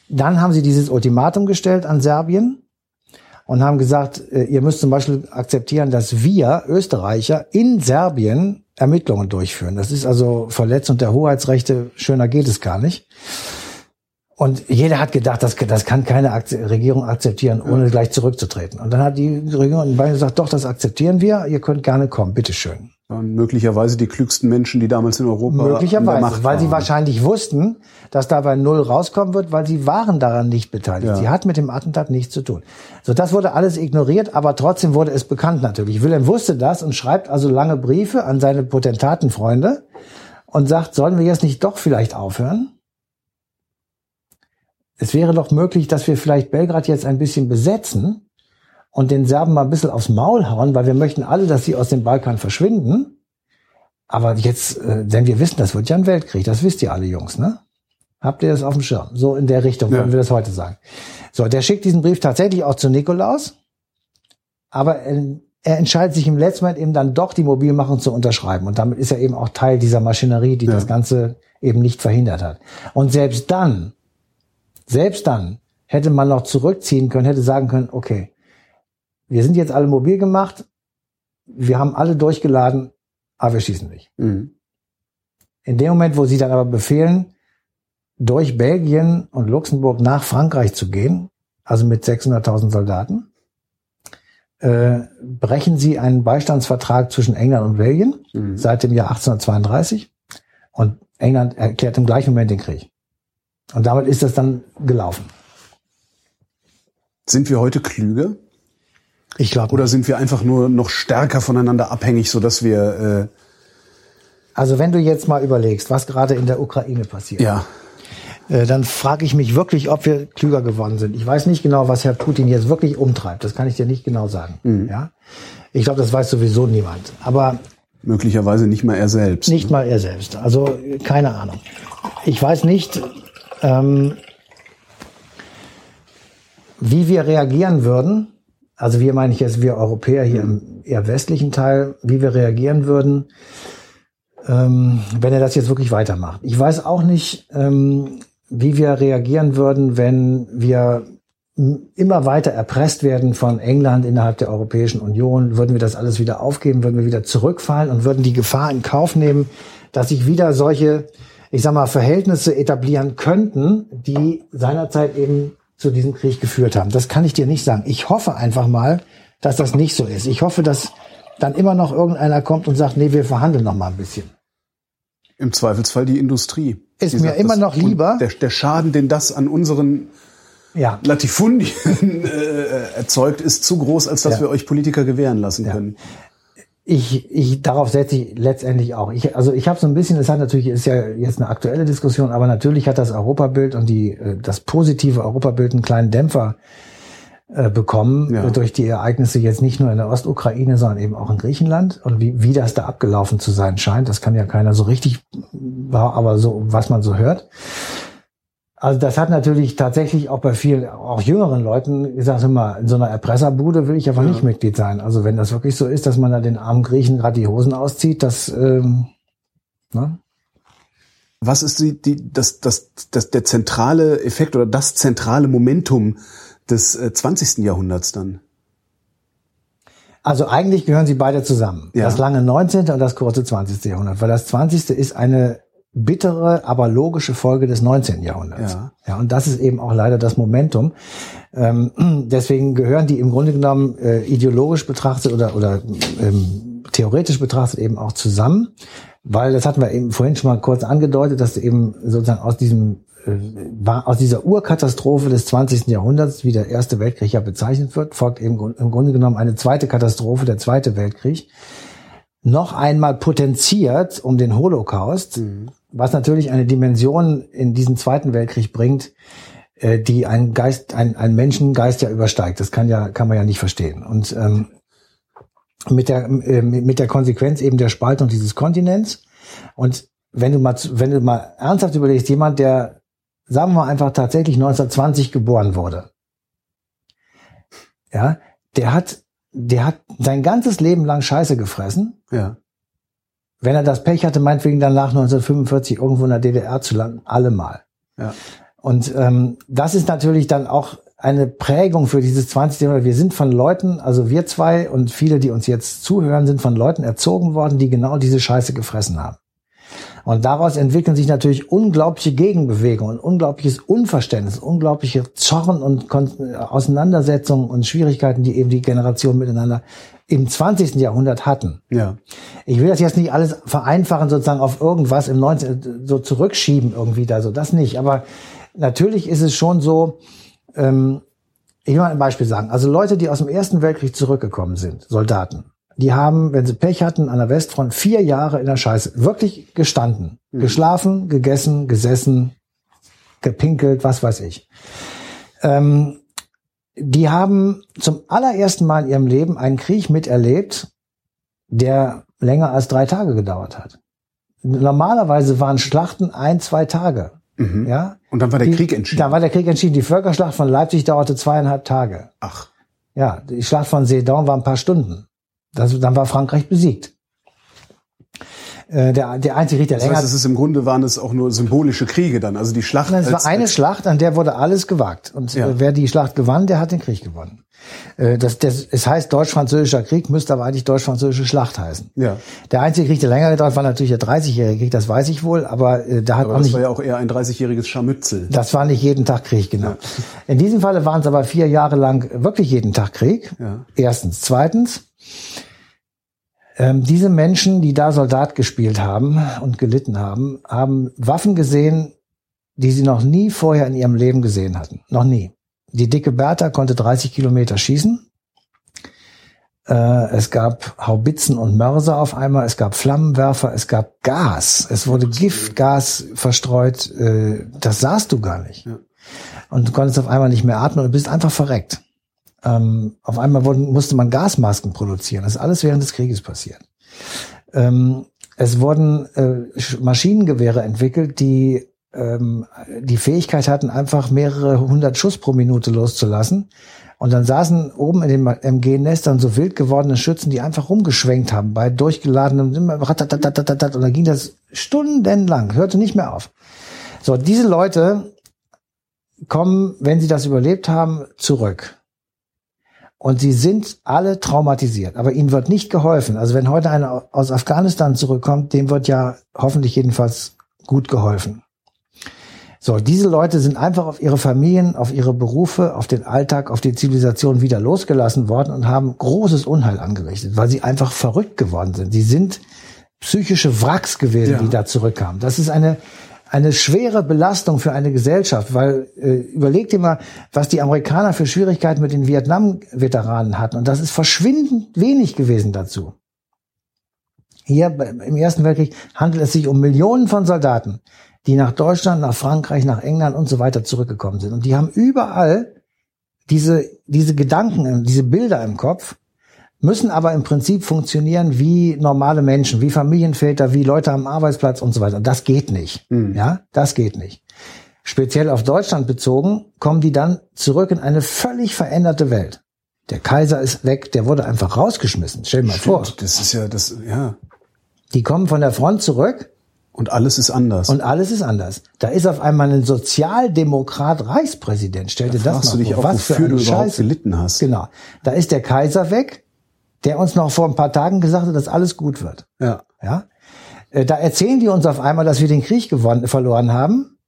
dann haben sie dieses Ultimatum gestellt an Serbien und haben gesagt, äh, ihr müsst zum Beispiel akzeptieren, dass wir Österreicher in Serbien Ermittlungen durchführen. Das ist also Verletzung der Hoheitsrechte, schöner geht es gar nicht. Und jeder hat gedacht, das, das kann keine Regierung akzeptieren, ohne gleich zurückzutreten. Und dann hat die Regierung in Bayern gesagt, doch, das akzeptieren wir, ihr könnt gerne kommen, bitteschön. Möglicherweise die klügsten Menschen, die damals in Europa Möglicherweise, weil sie wahrscheinlich wussten, dass dabei Null rauskommen wird, weil sie waren daran nicht beteiligt. Ja. Sie hat mit dem Attentat nichts zu tun. So, das wurde alles ignoriert, aber trotzdem wurde es bekannt natürlich. Wilhelm wusste das und schreibt also lange Briefe an seine Potentatenfreunde und sagt, sollen wir jetzt nicht doch vielleicht aufhören? es wäre doch möglich, dass wir vielleicht Belgrad jetzt ein bisschen besetzen und den Serben mal ein bisschen aufs Maul hauen, weil wir möchten alle, dass sie aus dem Balkan verschwinden. Aber jetzt, äh, denn wir wissen, das wird ja ein Weltkrieg, das wisst ihr alle Jungs, ne? Habt ihr das auf dem Schirm? So in der Richtung ja. würden wir das heute sagen. So, der schickt diesen Brief tatsächlich auch zu Nikolaus, aber er, er entscheidet sich im letzten Moment eben dann doch die Mobilmachung zu unterschreiben. Und damit ist er eben auch Teil dieser Maschinerie, die ja. das Ganze eben nicht verhindert hat. Und selbst dann selbst dann hätte man noch zurückziehen können, hätte sagen können, okay, wir sind jetzt alle mobil gemacht, wir haben alle durchgeladen, aber wir schießen nicht. Mhm. In dem Moment, wo sie dann aber befehlen, durch Belgien und Luxemburg nach Frankreich zu gehen, also mit 600.000 Soldaten, äh, brechen sie einen Beistandsvertrag zwischen England und Belgien mhm. seit dem Jahr 1832 und England erklärt im gleichen Moment den Krieg. Und damit ist das dann gelaufen. Sind wir heute klüger? Ich glaube. Oder sind wir einfach nur noch stärker voneinander abhängig, so dass wir. Äh also wenn du jetzt mal überlegst, was gerade in der Ukraine passiert. Ja. Äh, dann frage ich mich wirklich, ob wir klüger geworden sind. Ich weiß nicht genau, was Herr Putin jetzt wirklich umtreibt. Das kann ich dir nicht genau sagen. Mhm. Ja. Ich glaube, das weiß sowieso niemand. Aber möglicherweise nicht mal er selbst. Nicht ne? mal er selbst. Also keine Ahnung. Ich weiß nicht, ähm, wie wir reagieren würden, also wir meine ich jetzt, wir Europäer hier im eher westlichen Teil, wie wir reagieren würden, ähm, wenn er das jetzt wirklich weitermacht. Ich weiß auch nicht, ähm, wie wir reagieren würden, wenn wir immer weiter erpresst werden von England innerhalb der Europäischen Union, würden wir das alles wieder aufgeben, würden wir wieder zurückfallen und würden die Gefahr in Kauf nehmen, dass sich wieder solche ich sag mal, Verhältnisse etablieren könnten, die seinerzeit eben zu diesem Krieg geführt haben. Das kann ich dir nicht sagen. Ich hoffe einfach mal, dass das nicht so ist. Ich hoffe, dass dann immer noch irgendeiner kommt und sagt, nee, wir verhandeln noch mal ein bisschen. Im Zweifelsfall die Industrie. Ist mir sagt, immer noch lieber. Der, der, Schaden, den das an unseren ja. Latifundien äh, erzeugt, ist zu groß, als dass ja. wir euch Politiker gewähren lassen ja. können ich, ich darauf setze ich letztendlich auch. Ich, also ich habe so ein bisschen, es hat natürlich ist ja jetzt eine aktuelle Diskussion, aber natürlich hat das Europabild und die äh, das positive Europabild einen kleinen Dämpfer äh, bekommen ja. durch die Ereignisse jetzt nicht nur in der Ostukraine, sondern eben auch in Griechenland und wie, wie das da abgelaufen zu sein scheint, das kann ja keiner so richtig, aber so was man so hört. Also das hat natürlich tatsächlich auch bei vielen, auch jüngeren Leuten, ich sage immer, in so einer Erpresserbude will ich aber ja. nicht Mitglied sein. Also wenn das wirklich so ist, dass man da den armen Griechen gerade die Hosen auszieht, das, ähm, ne? Was ist die, die, das, das, das, der zentrale Effekt oder das zentrale Momentum des äh, 20. Jahrhunderts dann? Also eigentlich gehören sie beide zusammen. Ja. Das lange 19. und das kurze 20. Jahrhundert. Weil das 20. ist eine bittere, aber logische Folge des 19. Jahrhunderts. Ja. ja und das ist eben auch leider das Momentum. Ähm, deswegen gehören die im Grunde genommen äh, ideologisch betrachtet oder, oder ähm, theoretisch betrachtet eben auch zusammen, weil das hatten wir eben vorhin schon mal kurz angedeutet, dass eben sozusagen aus diesem äh, aus dieser Urkatastrophe des 20. Jahrhunderts, wie der Erste Weltkrieg ja bezeichnet wird, folgt eben im Grunde genommen eine zweite Katastrophe, der Zweite Weltkrieg, noch einmal potenziert um den Holocaust, mhm was natürlich eine Dimension in diesen Zweiten Weltkrieg bringt, äh, die ein Geist, ein, ein Menschengeist ja übersteigt. Das kann ja, kann man ja nicht verstehen. Und ähm, mit der äh, mit der Konsequenz eben der Spaltung dieses Kontinents. Und wenn du mal wenn du mal ernsthaft überlegst, jemand, der sagen wir einfach tatsächlich 1920 geboren wurde, ja, der hat der hat sein ganzes Leben lang Scheiße gefressen. Ja Wenn er das Pech hatte, meinetwegen dann nach 1945 irgendwo in der DDR zu landen, allemal. Ja. Und ähm, das ist natürlich dann auch eine Prägung für dieses 20. Jahrhundert. Wir sind von Leuten, also wir zwei und viele, die uns jetzt zuhören, sind von Leuten erzogen worden, die genau diese Scheiße gefressen haben. Und daraus entwickeln sich natürlich unglaubliche Gegenbewegungen, unglaubliches Unverständnis, unglaubliche Zorn und Kon Auseinandersetzungen und Schwierigkeiten, die eben die Generationen miteinander im 20. Jahrhundert hatten. Ja. Ich will das jetzt nicht alles vereinfachen, sozusagen auf irgendwas im 19. so zurückschieben irgendwie da so, das nicht. Aber natürlich ist es schon so, ähm, ich will mal ein Beispiel sagen. Also Leute, die aus dem Ersten Weltkrieg zurückgekommen sind, Soldaten, die haben, wenn sie Pech hatten, an der Westfront vier Jahre in der Scheiße wirklich gestanden. Mhm. Geschlafen, gegessen, gesessen, gepinkelt, was weiß ich. Ähm, die haben zum allerersten Mal in ihrem Leben einen Krieg miterlebt, der länger als drei Tage gedauert hat. Normalerweise waren Schlachten ein, zwei Tage. Mhm. Ja? Und dann war der Die- Krieg entschieden. Da war der Krieg entschieden. Die Völkerschlacht von Leipzig dauerte zweieinhalb Tage. Ach. Ja, die Schlacht von Sedan war ein paar Stunden. Das, dann war Frankreich besiegt. Äh, der, der einzige Krieg, der Das länger... heißt, es ist im Grunde waren es auch nur symbolische Kriege dann. Also die Schlacht. Nein, es war eine Schlacht, an der wurde alles gewagt. Und Ja. äh, wer die Schlacht gewann, der hat den Krieg gewonnen. Äh, das, das, es heißt Deutsch-Französischer Krieg, müsste aber eigentlich Deutsch-Französische Schlacht heißen. Ja. Der einzige Krieg, der länger gedauert war natürlich der 30-jährige Krieg, das weiß ich wohl, aber äh, da hat Aber auch das nicht war ja auch eher ein 30-jähriges Scharmützel. Das war nicht jeden Tag Krieg, genau. In diesem Falle waren es aber vier Jahre lang wirklich jeden Tag Krieg. Ja. Erstens. Zweitens, ähm, diese Menschen, die da Soldat gespielt haben und gelitten haben, haben Waffen gesehen, die sie noch nie vorher in ihrem Leben gesehen hatten. Noch nie. Die dicke Bertha konnte 30 Kilometer schießen. Äh, es gab Haubitzen und Mörser auf einmal, es gab Flammenwerfer, es gab Gas, es wurde Giftgas verstreut, äh, das sahst du gar nicht. Ja. Und du konntest auf einmal nicht mehr atmen und bist einfach verreckt. Ähm, auf einmal wurden, musste man Gasmasken produzieren. Das ist alles während des Krieges passiert. Ähm, es wurden äh, Sch- Maschinengewehre entwickelt, die ähm, die Fähigkeit hatten, einfach mehrere hundert Schuss pro Minute loszulassen. Und dann saßen oben in den MG-Nestern so wild gewordene Schützen, die einfach rumgeschwenkt haben bei durchgeladenem und dann ging das stundenlang, hörte nicht mehr auf. So, diese Leute kommen, wenn sie das überlebt haben, zurück. Und sie sind alle traumatisiert, aber ihnen wird nicht geholfen. Also wenn heute einer aus Afghanistan zurückkommt, dem wird ja hoffentlich jedenfalls gut geholfen. So, diese Leute sind einfach auf ihre Familien, auf ihre Berufe, auf den Alltag, auf die Zivilisation wieder losgelassen worden und haben großes Unheil angerichtet, weil sie einfach verrückt geworden sind. Sie sind psychische Wracks gewesen, Ja. die da zurückkamen. Das ist eine eine schwere Belastung für eine Gesellschaft, weil äh, überlegt dir mal, was die Amerikaner für Schwierigkeiten mit den Vietnam-Veteranen hatten. Und das ist verschwindend wenig gewesen dazu. Hier im Ersten Weltkrieg handelt es sich um Millionen von Soldaten, die nach Deutschland, nach Frankreich, nach England und so weiter zurückgekommen sind. Und die haben überall diese, diese Gedanken, diese Bilder im Kopf, müssen aber im Prinzip funktionieren wie normale Menschen, wie Familienväter, wie Leute am Arbeitsplatz und so weiter. Das geht nicht. Ja, das geht nicht. Speziell auf Deutschland bezogen, kommen die dann zurück in eine völlig veränderte Welt. Der Kaiser ist weg, der wurde einfach rausgeschmissen. Stell dir mal vor. Stimmt, das ist ja das, ja. Die kommen von der Front zurück Und alles ist anders. und alles ist anders. Da ist auf einmal ein Sozialdemokrat Reichspräsident. Stell dir das fragst mal du dich vor. auch, Was für wofür eine du überhaupt Scheiße. gelitten hast. Genau. Da ist der Kaiser weg, der uns noch vor ein paar Tagen gesagt hat, dass alles gut wird. Ja. Ja? Äh, Da erzählen die uns auf einmal, dass wir den Krieg gewonnen, verloren haben.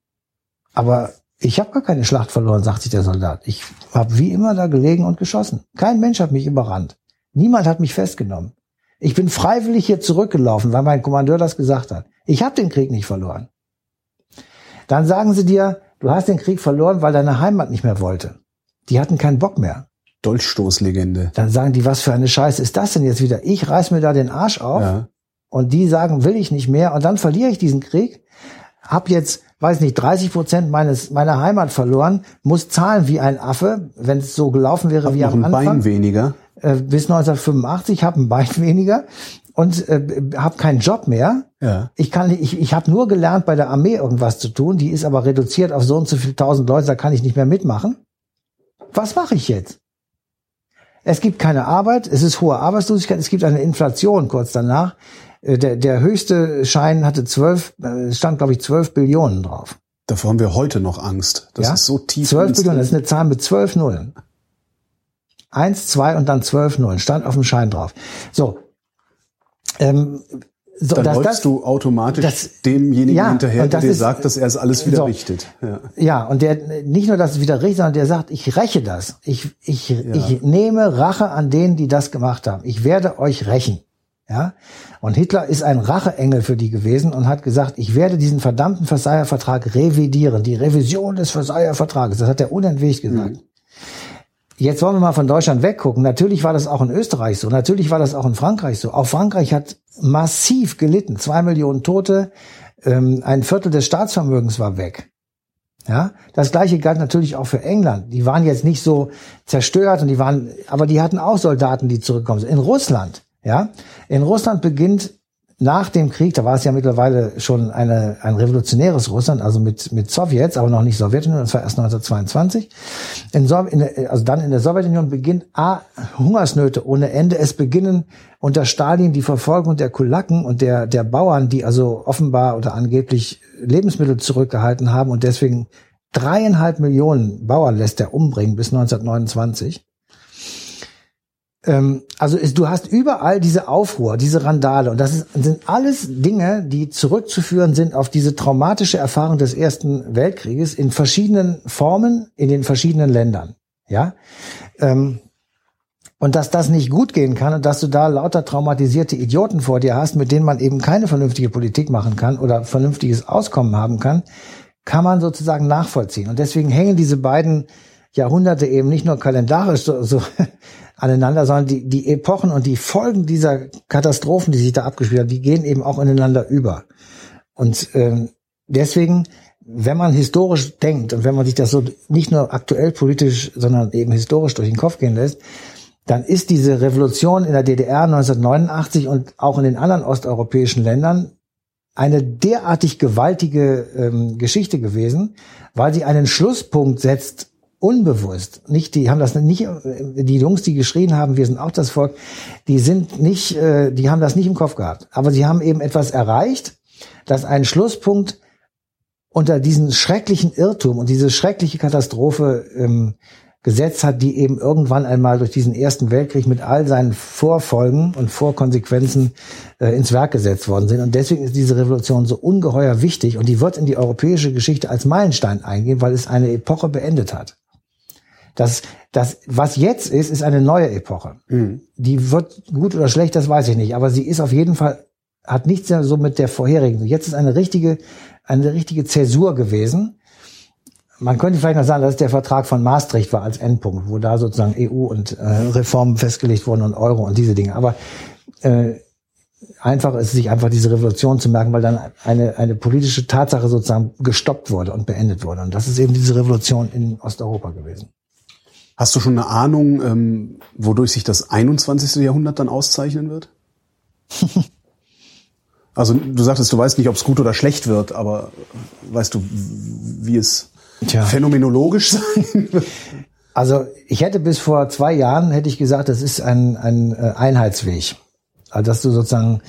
Aber ich habe gar keine Schlacht verloren, sagt sich der Soldat. Ich habe wie immer da gelegen und geschossen. Kein Mensch hat mich überrannt. Niemand hat mich festgenommen. Ich bin freiwillig hier zurückgelaufen, weil mein Kommandeur das gesagt hat. Ich habe den Krieg nicht verloren. Dann sagen sie dir, du hast den Krieg verloren, weil deine Heimat nicht mehr wollte. Die hatten keinen Bock mehr. Dolchstoßlegende. Dann sagen die, was für eine Scheiße ist das denn jetzt wieder? Ich reiß mir da den Arsch auf Ja. und die sagen, will ich nicht mehr und dann verliere ich diesen Krieg, hab jetzt, weiß nicht, 30 Prozent meines meiner Heimat verloren, muss zahlen wie ein Affe, wenn es so gelaufen wäre Hab wie am ein Anfang. Bein weniger. Äh, bis 1985 habe ein Bein weniger und äh, habe keinen Job mehr. Ja. Ich kann, ich, ich habe nur gelernt, bei der Armee irgendwas zu tun. Die ist aber reduziert auf so und so viel tausend Leute, da kann ich nicht mehr mitmachen. Was mache ich jetzt? Es gibt keine Arbeit, es ist hohe Arbeitslosigkeit, es gibt eine Inflation kurz danach. Äh, der, der höchste Schein hatte zwölf, äh, stand glaube ich zwölf Billionen drauf. Davor haben wir heute noch Angst. Das ja? ist so tief. Zwölf Billionen, das ist eine Zahl mit zwölf Nullen. Eins, zwei und dann zwölf Nullen, stand auf dem Schein drauf. So. Ähm, so, dann das, läufst das, du automatisch das- demjenigen Ja, hinterher, der das dir ist- sagt, dass er es alles wieder so. richtet. Ja. Ja, und der nicht nur, dass es wieder richtig, sondern der sagt, ich räche das. Ich, ich, ich nehme Rache an denen, die das gemacht haben. Ich werde euch rächen. Ja? Und Hitler ist ein Racheengel für die gewesen und hat gesagt, ich werde diesen verdammten Versailler Vertrag revidieren. Die Revision des Versailler Vertrages. Das hat er unentwegt gesagt. Jetzt wollen wir mal von Deutschland weggucken. Natürlich war das auch in Österreich so. Natürlich war das auch in Frankreich so. Auch Frankreich hat massiv gelitten. Zwei Millionen Tote. Ähm, ein Viertel des Staatsvermögens war weg. Ja, das gleiche galt natürlich auch für England. Die waren jetzt nicht so zerstört und die waren, aber die hatten auch Soldaten, die zurückkommen. In Russland, ja, in Russland beginnt nach dem Krieg, da war es ja mittlerweile schon eine, ein revolutionäres Russland, also mit, mit Sowjets, aber noch nicht Sowjetunion, das war erst 1922. In, Sow- in also dann in der Sowjetunion beginnt A, Hungersnöte ohne Ende. Es beginnen unter Stalin die Verfolgung der Kulaken und der, der Bauern, die also offenbar oder angeblich Lebensmittel zurückgehalten haben und deswegen dreieinhalb Millionen Bauern lässt er umbringen bis 1929. Ähm, also ist, du hast überall diese Aufruhr, diese Randale und das ist, sind alles Dinge, die zurückzuführen sind auf diese traumatische Erfahrung des Ersten Weltkrieges in verschiedenen Formen in den verschiedenen Ländern. Ja, ähm, und dass das nicht gut gehen kann und dass du da lauter traumatisierte Idioten vor dir hast, mit denen man eben keine vernünftige Politik machen kann oder vernünftiges Auskommen haben kann, kann man sozusagen nachvollziehen. Und deswegen hängen diese beiden Jahrhunderte eben nicht nur kalendarisch so, so aneinander, sondern die, die Epochen und die Folgen dieser Katastrophen, die sich da abgespielt haben, die gehen eben auch ineinander über. Und ähm, deswegen, wenn man historisch denkt und wenn man sich das so nicht nur aktuell politisch, sondern eben historisch durch den Kopf gehen lässt, dann ist diese Revolution in der DDR 1989 und auch in den anderen osteuropäischen Ländern eine derartig gewaltige ähm, Geschichte gewesen, weil sie einen Schlusspunkt setzt, unbewusst. Nicht, die haben das nicht, die Jungs, die geschrien haben, wir sind auch das Volk, die sind nicht, äh, die haben das nicht im Kopf gehabt. Aber sie haben eben etwas erreicht, dass ein Schlusspunkt unter diesen schrecklichen Irrtum und diese schreckliche Katastrophe ähm, gesetzt hat, die eben irgendwann einmal durch diesen Ersten Weltkrieg mit all seinen Vorfolgen und Vorkonsequenzen äh, ins Werk gesetzt worden sind. Und deswegen ist diese Revolution so ungeheuer wichtig und die wird in die europäische Geschichte als Meilenstein eingehen, weil es eine Epoche beendet hat. Das, das, was jetzt ist, ist eine neue Epoche. Die wird gut oder schlecht, das weiß ich nicht, aber sie ist auf jeden Fall, hat nichts mehr so mit der vorherigen. Jetzt ist eine richtige, eine richtige Zäsur gewesen. Man könnte vielleicht noch sagen, dass es der Vertrag von Maastricht war als Endpunkt, wo da sozusagen EU und äh, Reformen festgelegt wurden und Euro und diese Dinge. Aber äh, einfach ist sich einfach diese Revolution zu merken, weil dann eine, eine politische Tatsache sozusagen gestoppt wurde und beendet wurde. Und das ist eben diese Revolution in Osteuropa gewesen. Hast du schon eine Ahnung, ähm, wodurch sich das 21. Jahrhundert dann auszeichnen wird? also du sagtest, du weißt nicht, ob es gut oder schlecht wird, aber weißt du, wie es Tja. phänomenologisch sein wird? Also ich hätte bis vor zwei Jahren hätte ich gesagt, das ist ein, ein äh, Einheitsweg. Also dass du sozusagen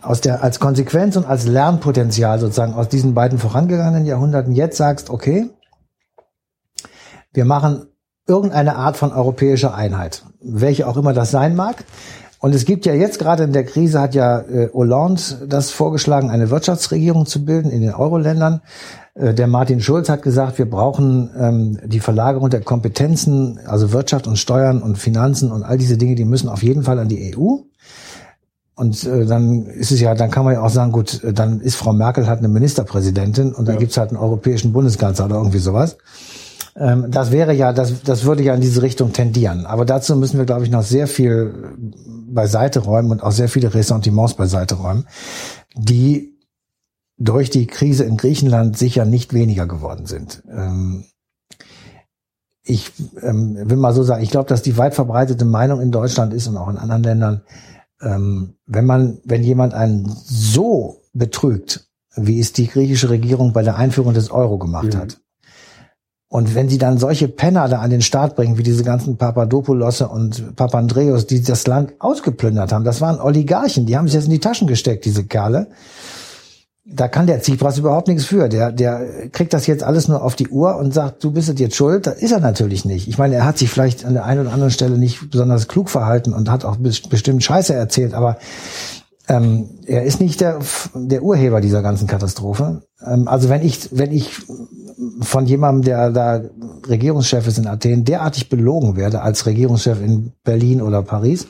aus der als Konsequenz und als Lernpotenzial sozusagen aus diesen beiden vorangegangenen Jahrhunderten jetzt sagst, okay, wir machen irgendeine Art von europäischer Einheit, welche auch immer das sein mag. Und es gibt ja jetzt gerade in der Krise hat ja äh, Hollande das vorgeschlagen, eine Wirtschaftsregierung zu bilden in den Euro-Ländern. Äh, der Martin Schulz hat gesagt, wir brauchen ähm, die Verlagerung der Kompetenzen, also Wirtschaft und Steuern und Finanzen und all diese Dinge, die müssen auf jeden Fall an die EU. Und äh, dann ist es ja, dann kann man ja auch sagen, gut, dann ist Frau Merkel halt eine Ministerpräsidentin und dann Ja. gibt's halt einen europäischen Bundeskanzler oder irgendwie sowas. Ähm, das wäre ja, das, das würde ja in diese Richtung tendieren. Aber dazu müssen wir, glaube ich, noch sehr viel beiseite räumen und auch sehr viele Ressentiments beiseite räumen, die durch die Krise in Griechenland sicher nicht weniger geworden sind. Ähm, ich ähm, will mal so sagen, ich glaube, dass die weit verbreitete Meinung in Deutschland ist und auch in anderen Ländern, wenn man, wenn jemand einen so betrügt, wie es die griechische Regierung bei der Einführung des Euro gemacht Mhm. hat, Und wenn sie dann solche Penner da an den Start bringen, wie diese ganzen Papadopoulosse und Papandreous, die das Land ausgeplündert haben, das waren Oligarchen, die haben sich jetzt in die Taschen gesteckt, diese Kerle. Da kann der Tsipras überhaupt nichts für. Der, der kriegt das jetzt alles nur auf die Uhr und sagt, du bist jetzt schuld. Das ist er natürlich nicht. Ich meine, er hat sich vielleicht an der einen oder anderen Stelle nicht besonders klug verhalten und hat auch bestimmt Scheiße erzählt, aber ähm, er ist nicht der, der Urheber dieser ganzen Katastrophe. Ähm, also wenn ich, wenn ich von jemandem, der da Regierungschef ist in Athen, derartig belogen werde als Regierungschef in Berlin oder Paris,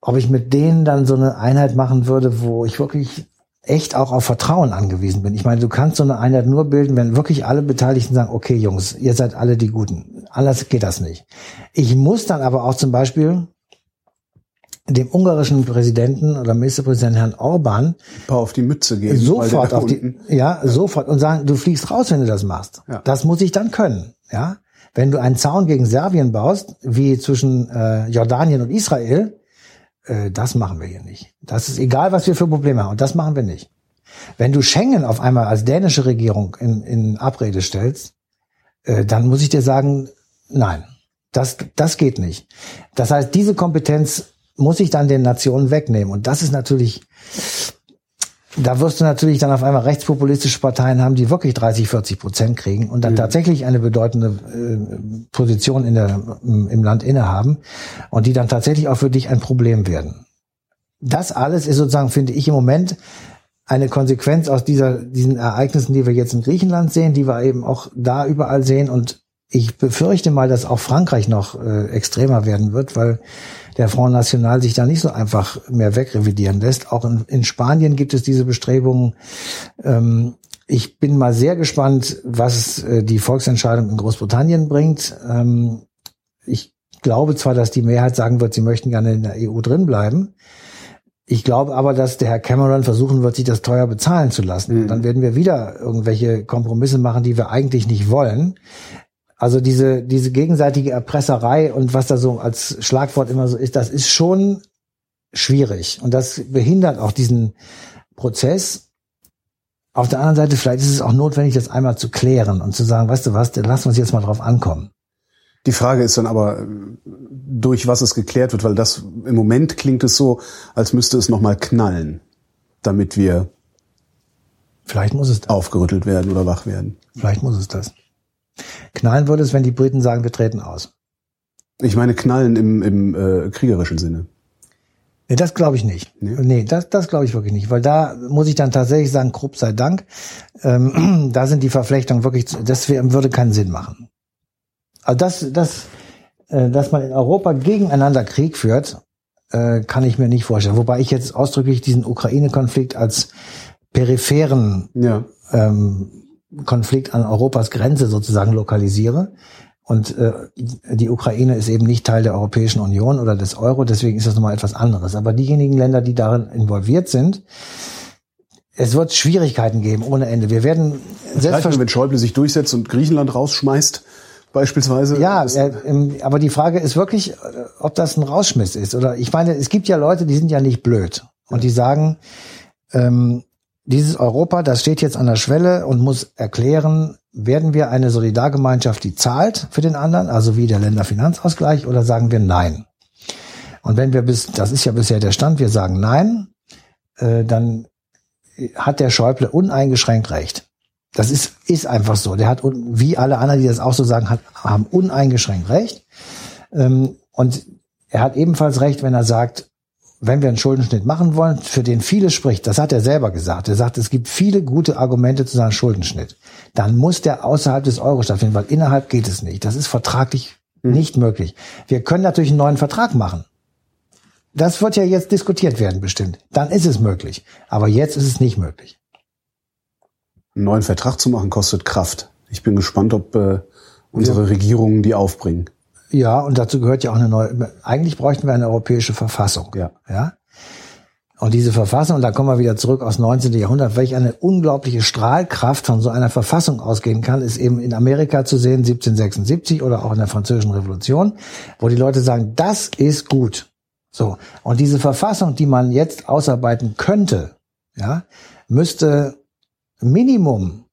ob ich mit denen dann so eine Einheit machen würde, wo ich wirklich echt auch auf Vertrauen angewiesen bin. Ich meine, du kannst so eine Einheit nur bilden, wenn wirklich alle Beteiligten sagen, okay Jungs, ihr seid alle die Guten. Anders geht das nicht. Ich muss dann aber auch zum Beispiel dem ungarischen Präsidenten oder Ministerpräsidenten Herrn Orban ein paar auf die Mütze geben. Sofort auf die, ja, ja, sofort und sagen, du fliegst raus, wenn du das machst. Ja. Das muss ich dann können, ja. Wenn du einen Zaun gegen Serbien baust, wie zwischen äh, Jordanien und Israel, äh, das machen wir hier nicht. Das ist egal, was wir für Probleme haben. Und das machen wir nicht. Wenn du Schengen auf einmal als dänische Regierung in, in Abrede stellst, äh, dann muss ich dir sagen, nein, das, das geht nicht. Das heißt, diese Kompetenz muss ich dann den Nationen wegnehmen. Und das ist natürlich, da wirst du natürlich dann auf einmal rechtspopulistische Parteien haben, die wirklich 30, 40 Prozent kriegen und dann mhm. tatsächlich eine bedeutende äh, Position in der, im Land innehaben und die dann tatsächlich auch für dich ein Problem werden. Das alles ist sozusagen, finde ich im Moment, eine Konsequenz aus dieser, diesen Ereignissen, die wir jetzt in Griechenland sehen, die wir eben auch da überall sehen. Und ich befürchte mal, dass auch Frankreich noch äh, extremer werden wird, weil der Front National sich da nicht so einfach mehr wegrevidieren lässt. Auch in, in Spanien gibt es diese Bestrebungen. Ähm, ich bin mal sehr gespannt, was äh, die Volksentscheidung in Großbritannien bringt. Ähm, ich glaube zwar, dass die Mehrheit sagen wird, sie möchten gerne in der EU drin bleiben. Ich glaube aber, dass der Herr Cameron versuchen wird, sich das teuer bezahlen zu lassen. Mhm. Dann werden wir wieder irgendwelche Kompromisse machen, die wir eigentlich nicht wollen. Also diese, diese gegenseitige Erpresserei und was da so als Schlagwort immer so ist, das ist schon schwierig. Und das behindert auch diesen Prozess. Auf der anderen Seite, vielleicht ist es auch notwendig, das einmal zu klären und zu sagen, weißt du was, dann lass uns jetzt mal drauf ankommen. Die Frage ist dann aber, durch was es geklärt wird, weil das im Moment klingt es so, als müsste es nochmal knallen, damit wir Vielleicht muss es aufgerüttelt werden oder wach werden. Vielleicht muss es das. Knallen würde es, wenn die Briten sagen, wir treten aus. Ich meine knallen im, im äh, kriegerischen Sinne. Nee, das glaube ich nicht. Nee, nee das, das glaube ich wirklich nicht, weil da muss ich dann tatsächlich sagen, Krupp sei Dank, ähm, da sind die Verflechtungen wirklich, das würde keinen Sinn machen. Also das, das, äh, dass man in Europa gegeneinander Krieg führt, äh, kann ich mir nicht vorstellen. Wobei ich jetzt ausdrücklich diesen Ukraine-Konflikt als peripheren ja. ähm, Konflikt an Europas Grenze sozusagen lokalisiere. Und äh, die Ukraine ist eben nicht Teil der Europäischen Union oder des Euro, deswegen ist das nochmal etwas anderes. Aber diejenigen Länder, die darin involviert sind, es wird Schwierigkeiten geben ohne Ende. Wir werden selbstverständlich, wenn Schäuble sich durchsetzt und Griechenland rausschmeißt, beispielsweise. Ja, äh, aber die Frage ist wirklich, äh, ob das ein Rausschmiss ist oder ich meine, es gibt ja Leute, die sind ja nicht blöd und die sagen, ähm, dieses Europa, das steht jetzt an der Schwelle und muss erklären, werden wir eine Solidargemeinschaft, die zahlt für den anderen, also wie der Länderfinanzausgleich, oder sagen wir nein? Und wenn wir bis, das ist ja bisher der Stand, wir sagen nein, äh, dann hat der Schäuble uneingeschränkt recht. Das ist, ist einfach so. Der hat, wie alle anderen, die das auch so sagen, hat, haben uneingeschränkt recht. Ähm, und er hat ebenfalls recht, wenn er sagt, wenn wir einen Schuldenschnitt machen wollen, für den viele spricht, das hat er selber gesagt. Er sagt, es gibt viele gute Argumente zu seinem Schuldenschnitt. Dann muss der außerhalb des Euro stattfinden, weil innerhalb geht es nicht. Das ist vertraglich hm. nicht möglich. Wir können natürlich einen neuen Vertrag machen. Das wird ja jetzt diskutiert werden, bestimmt. Dann ist es möglich. Aber jetzt ist es nicht möglich. Einen neuen Vertrag zu machen kostet Kraft. Ich bin gespannt, ob äh, unsere ja. Regierungen die aufbringen. Ja, und dazu gehört ja auch eine neue, eigentlich bräuchten wir eine europäische Verfassung. Ja. ja? Und diese Verfassung, und da kommen wir wieder zurück aus 19. Jahrhundert, welch eine unglaubliche Strahlkraft von so einer Verfassung ausgehen kann, ist eben in Amerika zu sehen, 1776 oder auch in der Französischen Revolution, wo die Leute sagen, das ist gut. So. Und diese Verfassung, die man jetzt ausarbeiten könnte, ja, müsste Minimum,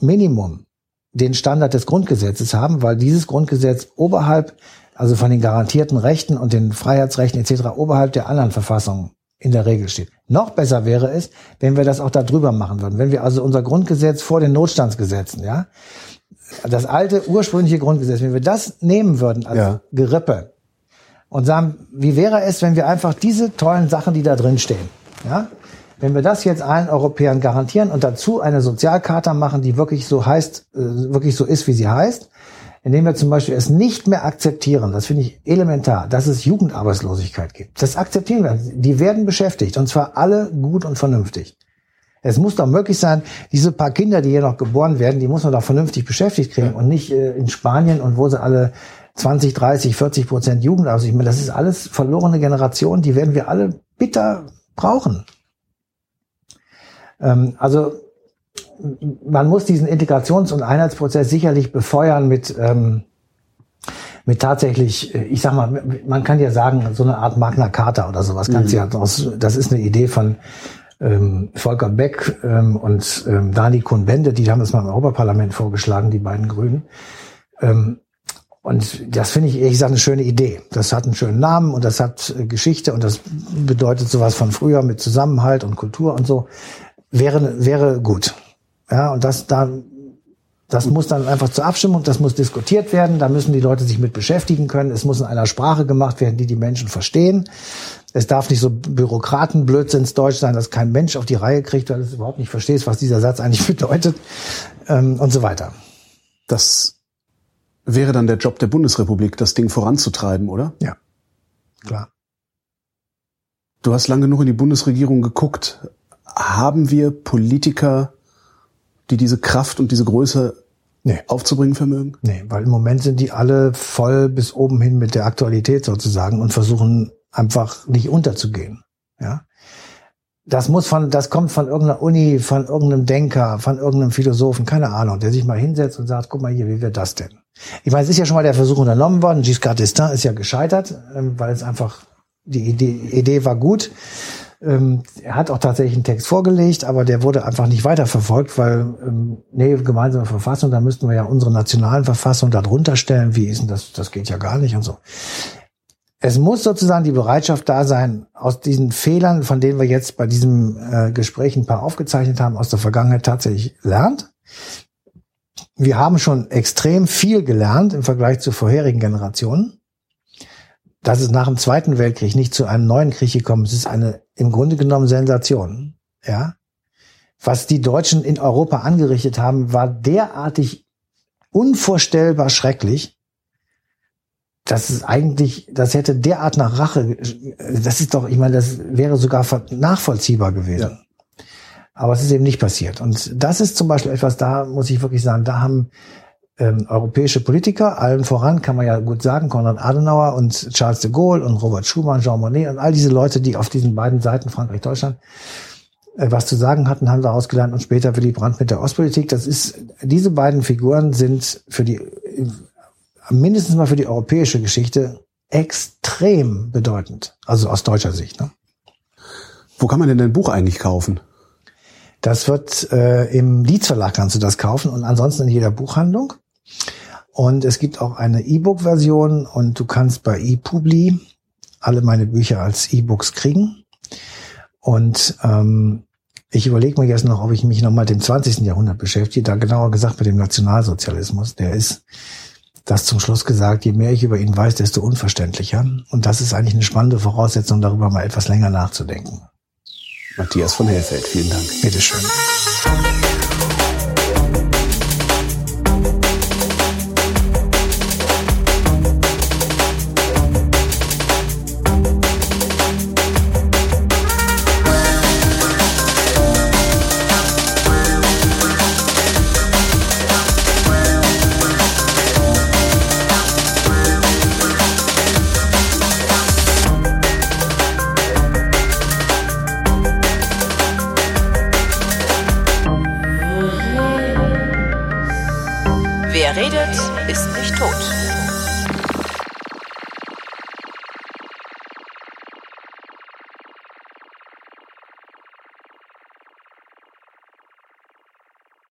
Minimum den Standard des Grundgesetzes haben, weil dieses Grundgesetz oberhalb, also von den garantierten Rechten und den Freiheitsrechten etc. oberhalb der anderen Verfassungen in der Regel steht. Noch besser wäre es, wenn wir das auch da drüber machen würden. Wenn wir also unser Grundgesetz vor den Notstandsgesetzen, ja, das alte ursprüngliche Grundgesetz, wenn wir das nehmen würden als Ja. Gerippe und sagen, wie wäre es, wenn wir einfach diese tollen Sachen, die da drin stehen, ja, wenn wir das jetzt allen Europäern garantieren und dazu eine Sozialkarte machen, die wirklich so heißt, äh, wirklich so ist, wie sie heißt, indem wir zum Beispiel es nicht mehr akzeptieren, das finde ich elementar, dass es Jugendarbeitslosigkeit gibt. Das akzeptieren wir. Die werden beschäftigt und zwar alle gut und vernünftig. Es muss doch möglich sein, diese paar Kinder, die hier noch geboren werden, die muss man doch vernünftig beschäftigt kriegen und nicht äh, in Spanien und wo sie alle 20, 30, 40 Prozent Jugend aus. Ich meine, das ist alles verlorene Generationen, die werden wir alle bitter brauchen. Ähm, also man muss diesen Integrations- und Einheitsprozess sicherlich befeuern mit ähm, mit tatsächlich, äh, ich sag mal, man kann ja sagen, so eine Art Magna Carta oder sowas kannst du ja draus, das ist eine Idee von ähm, Volker Beck ähm, und ähm, Dani Kuhn-Bende, die haben das mal im Europaparlament vorgeschlagen, die beiden Grünen. Ähm, und das finde ich ehrlich gesagt eine schöne Idee. Das hat einen schönen Namen und das hat äh, Geschichte und das bedeutet sowas von früher mit Zusammenhalt und Kultur und so. Wäre, wäre gut. Ja, und das da, das muss dann einfach zur Abstimmung, das muss diskutiert werden, da müssen die Leute sich mit beschäftigen können. Es muss in einer Sprache gemacht werden, die die Menschen verstehen. Es darf nicht so Bürokratenblödsinns Deutsch sein, dass kein Mensch auf die Reihe kriegt, weil es überhaupt nicht verstehst, was dieser Satz eigentlich bedeutet ähm, und so weiter. Das wäre dann der Job der Bundesrepublik, das Ding voranzutreiben, oder? Ja, klar. Du hast lange genug in die Bundesregierung geguckt. Haben wir Politiker, die diese Kraft und diese Größe Nee. aufzubringen vermögen? Nee, weil im Moment sind die alle voll bis oben hin mit der Aktualität sozusagen und versuchen einfach nicht unterzugehen. Ja. Das muss von, das kommt von irgendeiner Uni, von irgendeinem Denker, von irgendeinem Philosophen, keine Ahnung, der sich mal hinsetzt und sagt, guck mal hier, wie wird das denn? Ich meine, es ist ja schon mal der Versuch unternommen worden. Giscard d'Estaing ist ja gescheitert, ähm, weil es einfach, die Idee, Idee war gut. Ähm, er hat auch tatsächlich einen Text vorgelegt, aber der wurde einfach nicht weiterverfolgt, weil, ähm, nee, gemeinsame Verfassung, da müssten wir ja unsere nationalen Verfassungen darunter stellen. Wie ist denn das? Das geht ja gar nicht und so. Es muss sozusagen die Bereitschaft da sein, aus diesen Fehlern, von denen wir jetzt bei diesem äh, Gespräch ein paar aufgezeichnet haben, aus der Vergangenheit tatsächlich lernt. Wir haben schon extrem viel gelernt im Vergleich zu vorherigen Generationen. Dass es nach dem Zweiten Weltkrieg nicht zu einem neuen Krieg gekommen ist, ist eine im Grunde genommen Sensation. Ja, was die Deutschen in Europa angerichtet haben, war derartig unvorstellbar schrecklich. Das ist eigentlich, das hätte derart nach Rache, das ist doch, ich meine, das wäre sogar nachvollziehbar gewesen. Ja. Aber es ist eben nicht passiert. Und das ist zum Beispiel etwas, da muss ich wirklich sagen, da haben ähm, europäische Politiker, allen voran kann man ja gut sagen, Konrad Adenauer und Charles de Gaulle und Robert Schumann, Jean Monnet und all diese Leute, die auf diesen beiden Seiten, Frankreich, Deutschland, äh, was zu sagen hatten, haben daraus gelernt und später Willy Brandt mit der Ostpolitik. Das ist, diese beiden Figuren sind für die, mindestens mal für die europäische Geschichte extrem bedeutend. Also aus deutscher Sicht. Ne? Wo kann man denn dein Buch eigentlich kaufen? Das wird äh, im Lietz Verlag kannst du das kaufen und ansonsten in jeder Buchhandlung. Und es gibt auch eine E-Book-Version und du kannst bei ePubli alle meine Bücher als E-Books kriegen. Und ähm, ich überlege mir jetzt noch, ob ich mich noch mal dem 20. Jahrhundert beschäftige, da genauer gesagt mit dem Nationalsozialismus. Der ist, das zum Schluss gesagt, je mehr ich über ihn weiß, desto unverständlicher. Und das ist eigentlich eine spannende Voraussetzung, darüber mal etwas länger nachzudenken. Matthias von Hellfeld, vielen Dank. Bitteschön.